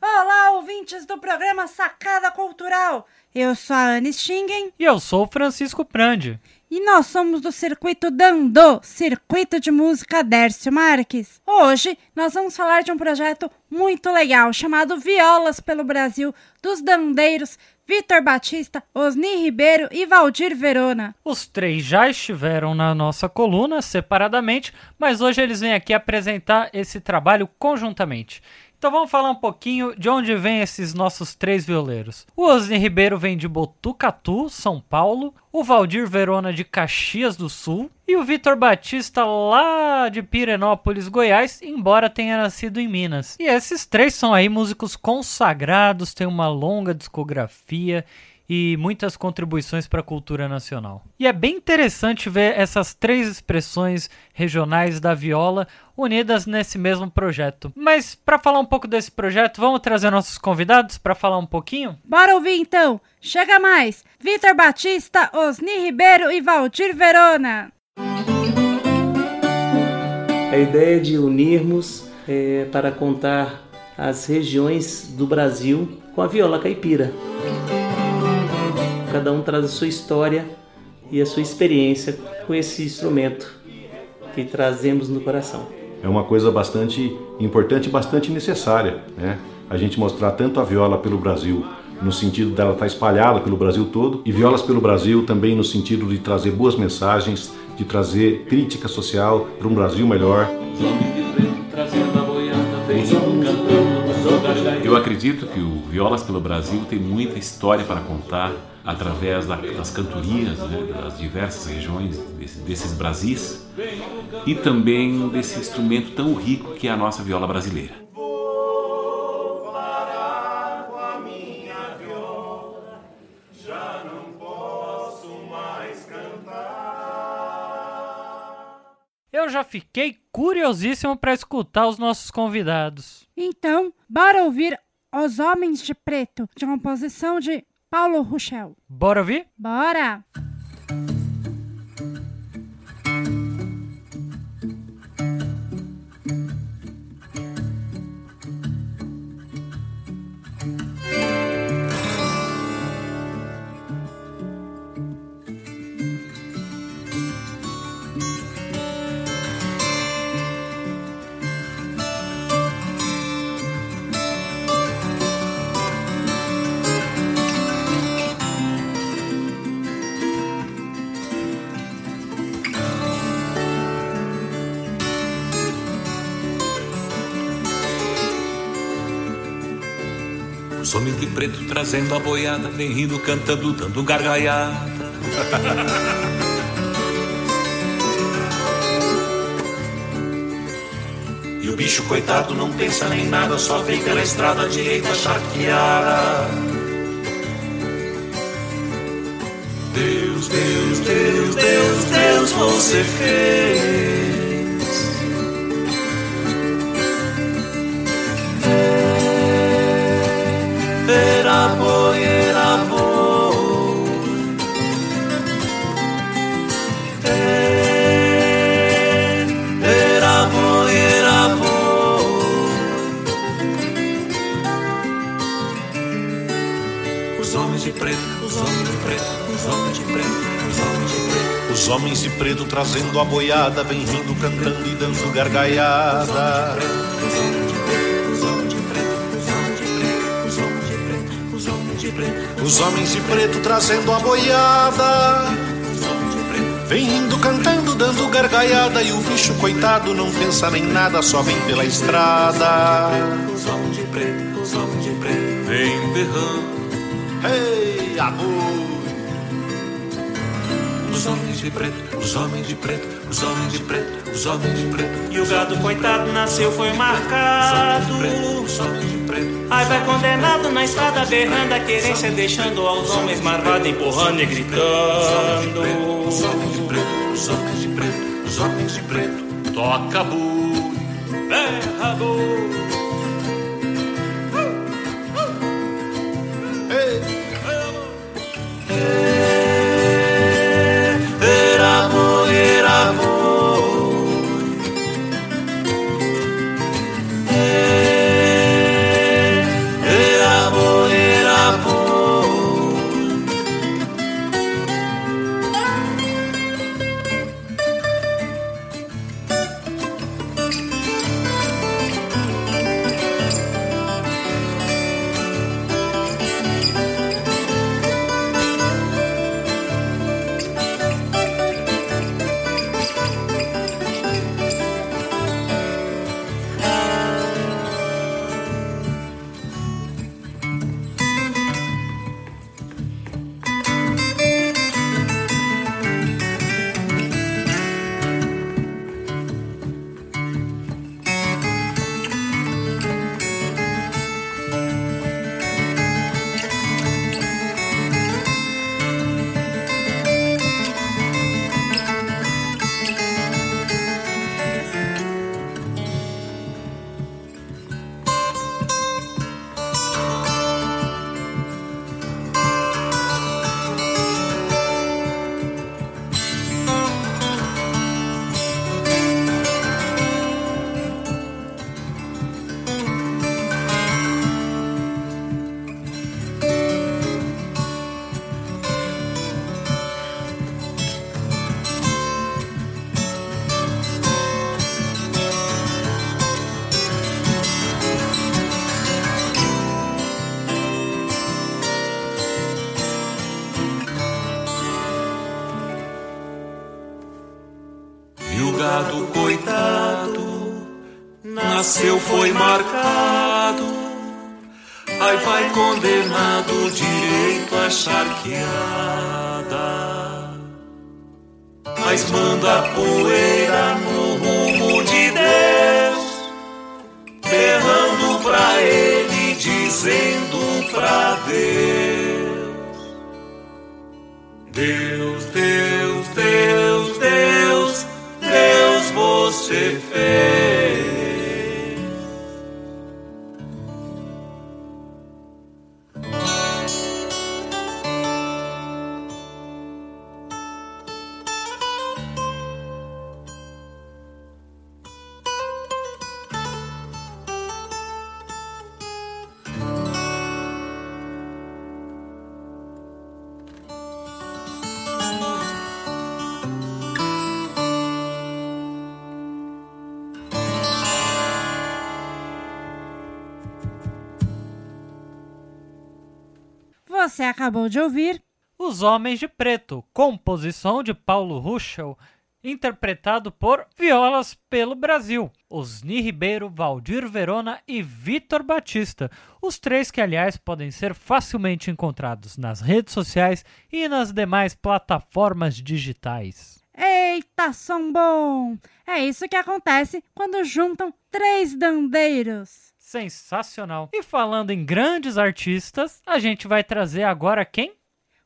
Olá, ouvintes do programa Sacada Cultural. Eu sou a Anne Stingen. E eu sou o Francisco Prandi. E nós somos do Circuito Dandô, Circuito de Música Dércio Marques. Hoje nós vamos falar de um projeto muito legal chamado Violas pelo Brasil, dos dandeiros Vitor Batista, Osni Ribeiro e Valdir Verona. Os três já estiveram na nossa coluna separadamente, mas hoje eles vêm aqui apresentar esse trabalho conjuntamente. Então vamos falar um pouquinho de onde vêm esses nossos três violeiros. O Osni Ribeiro vem de Botucatu, São Paulo, o Valdir Verona de Caxias do Sul e o Vitor Batista lá de Pirenópolis, Goiás, embora tenha nascido em Minas. E esses três são aí músicos consagrados, têm uma longa discografia e muitas contribuições para a cultura nacional. E é bem interessante ver essas três expressões regionais da viola unidas nesse mesmo projeto. Mas para falar um pouco desse projeto, vamos trazer nossos convidados para falar um pouquinho? Bora ouvir então! Chega mais! Vitor Batista, Osni Ribeiro e Valdir Verona. A ideia de unirmos é, para contar as regiões do Brasil com a viola caipira. Cada um traz a sua história e a sua experiência com esse instrumento que trazemos no coração. É uma coisa bastante importante e bastante necessária, né? A gente mostrar tanto a viola pelo Brasil, no sentido dela estar espalhada pelo Brasil todo, e violas pelo Brasil também no sentido de trazer boas mensagens, de trazer crítica social para um Brasil melhor. Eu acredito que o Violas pelo Brasil tem muita história para contar através das cantorias né, das diversas regiões desses Brasis e também desse instrumento tão rico que é a nossa viola brasileira. Eu já fiquei curiosíssimo para escutar os nossos convidados. Então, bora ouvir Os Homens de Preto, de composição de Paulo Ruchel. Bora ouvir? Bora! Os homens de preto trazendo a boiada, vem rindo, cantando, dando gargalhada. E o bicho coitado não pensa nem nada, só vem pela estrada direita charqueada. Deus, Deus, Deus, Deus, Deus, você fez. Homens de preto trazendo a boiada, vem rindo, cantando e dando gargalhada. Os homens de preto trazendo a boiada. Vem indo cantando, dando gargalhada. E o bicho coitado não pensa nem nada, só vem pela estrada. Os homens de preto, os homens de preto, vem berrando. Ei, amor! Os homens de preto, os homens de preto, os homens de preto, os homens de preto. E o gado coitado nasceu, foi marcado. Os homens de preto. Ai, vai condenado na estrada, berrando a querência, deixando aos homens marvados, empurrando e gritando. Os homens de preto, os homens de preto, os homens de preto. Toca boi, berra boi. Era acabou de ouvir Os Homens de Preto, composição de Paulo Ruschel, interpretado por Violas pelo Brasil, Osni Ribeiro, Valdir Verona e Vitor Batista, os três que, aliás, podem ser facilmente encontrados nas redes sociais e nas demais plataformas digitais. Eita, som bom! É isso que acontece quando juntam três dandeiros. Sensacional! E falando em grandes artistas, a gente vai trazer agora quem?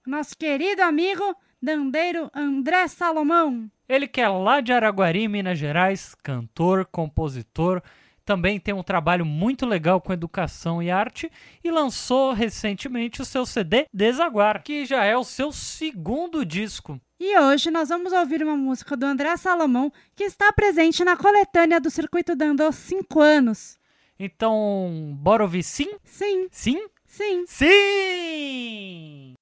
Nosso querido amigo dandeiro André Salomão. Ele que é lá de Araguari, Minas Gerais, cantor, compositor, também tem um trabalho muito legal com educação e arte e lançou recentemente o seu CD Desaguar, que já é o seu segundo disco. E hoje nós vamos ouvir uma música do André Salomão que está presente na coletânea do Circuito Dandô 5 anos. Então, bora ouvir sim? Sim. Sim? Sim. Sim!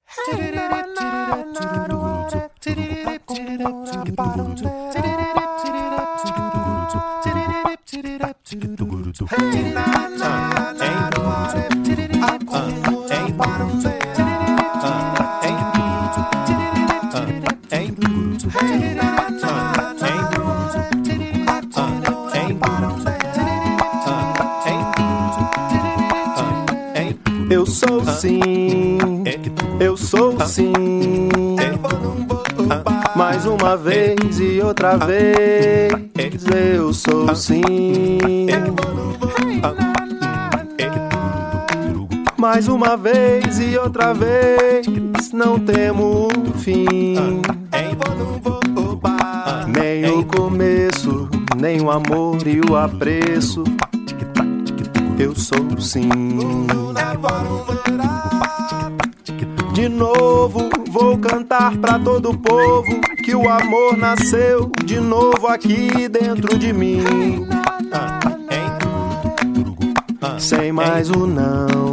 Sou sim, eu sou sim. Mais uma vez e outra vez, eu sou sim. Mais uma vez e outra vez, não temo fim. Nem o começo, nem o amor e o apreço. Eu sou sim. De novo vou cantar pra todo o povo que o amor nasceu de novo aqui dentro de mim. Sem mais o não.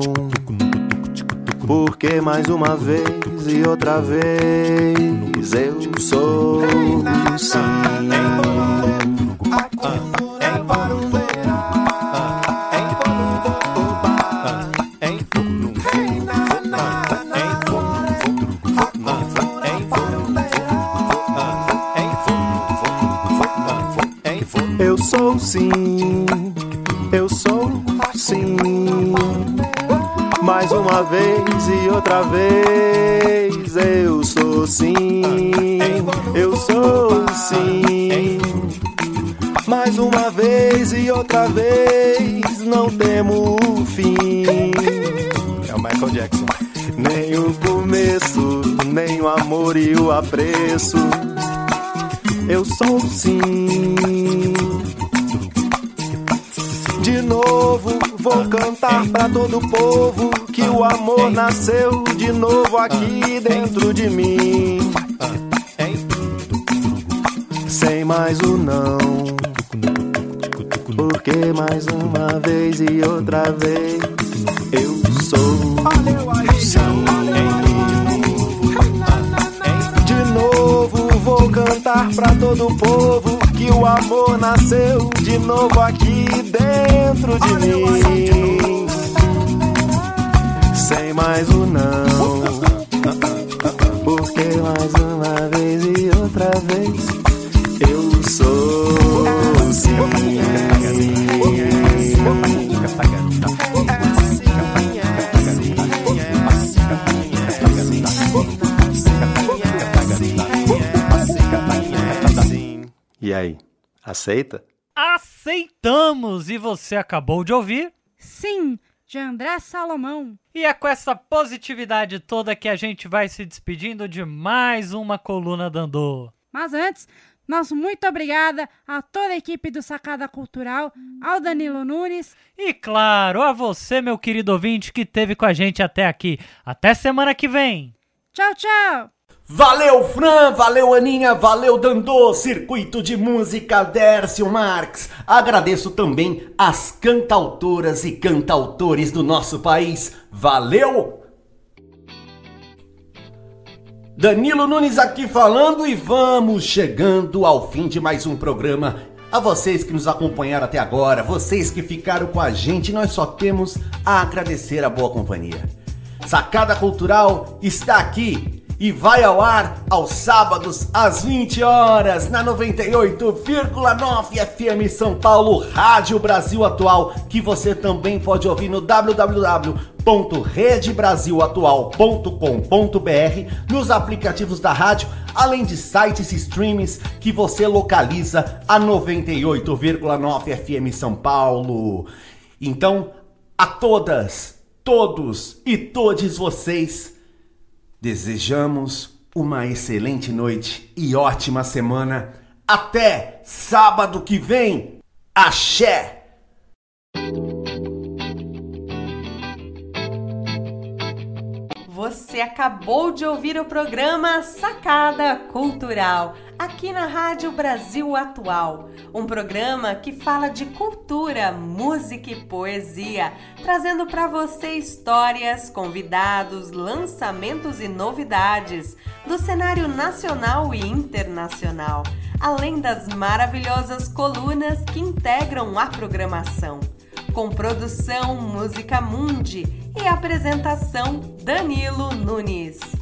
Porque mais uma vez e outra vez eu sou sim. Outra vez, eu sou sim, eu sou sim. Mais uma vez e outra vez, não temo o fim. É o Michael Jackson. Nem o começo, nem o amor e o apreço. Nasceu de novo aqui dentro de mim. Sem mais o não. Porque mais uma vez e outra vez eu sou. De novo vou cantar pra todo o povo que o amor nasceu de novo aqui dentro de mim. Aceita? Aceitamos! E você acabou de ouvir? Sim, de André Salomão. E é com essa positividade toda que a gente vai se despedindo de mais uma coluna Dandô. Mas antes, nosso muito obrigada a toda a equipe do Sacada Cultural, ao Danilo Nunes. E claro, a você, meu querido ouvinte, que esteve com a gente até aqui. Até semana que vem! Tchau, tchau! Valeu, Fran, valeu, Aninha, valeu, Dandô, Circuito de Música Dércio Marx. Agradeço também as cantautoras e cantautores do nosso país. Valeu! Danilo Nunes aqui falando e vamos chegando ao fim de mais um programa. A vocês que nos acompanharam até agora, vocês que ficaram com a gente, nós só temos a agradecer a boa companhia. Sacada Cultural está aqui e vai ao ar aos sábados às 20 horas na 98,9 FM São Paulo, Rádio Brasil Atual, que você também pode ouvir no www.redebrasilatual.com.br, nos aplicativos da rádio, além de sites e streamings que você localiza a 98,9 FM São Paulo. Então, a todas, todos e todes vocês Desejamos uma excelente noite e ótima semana. Até sábado que vem. Axé! Você acabou de ouvir o programa Sacada Cultural, aqui na Rádio Brasil Atual. Um programa que fala de cultura, música e poesia, trazendo para você histórias, convidados, lançamentos e novidades do cenário nacional e internacional, além das maravilhosas colunas que integram a programação com produção Música Mundi e apresentação Danilo Nunes.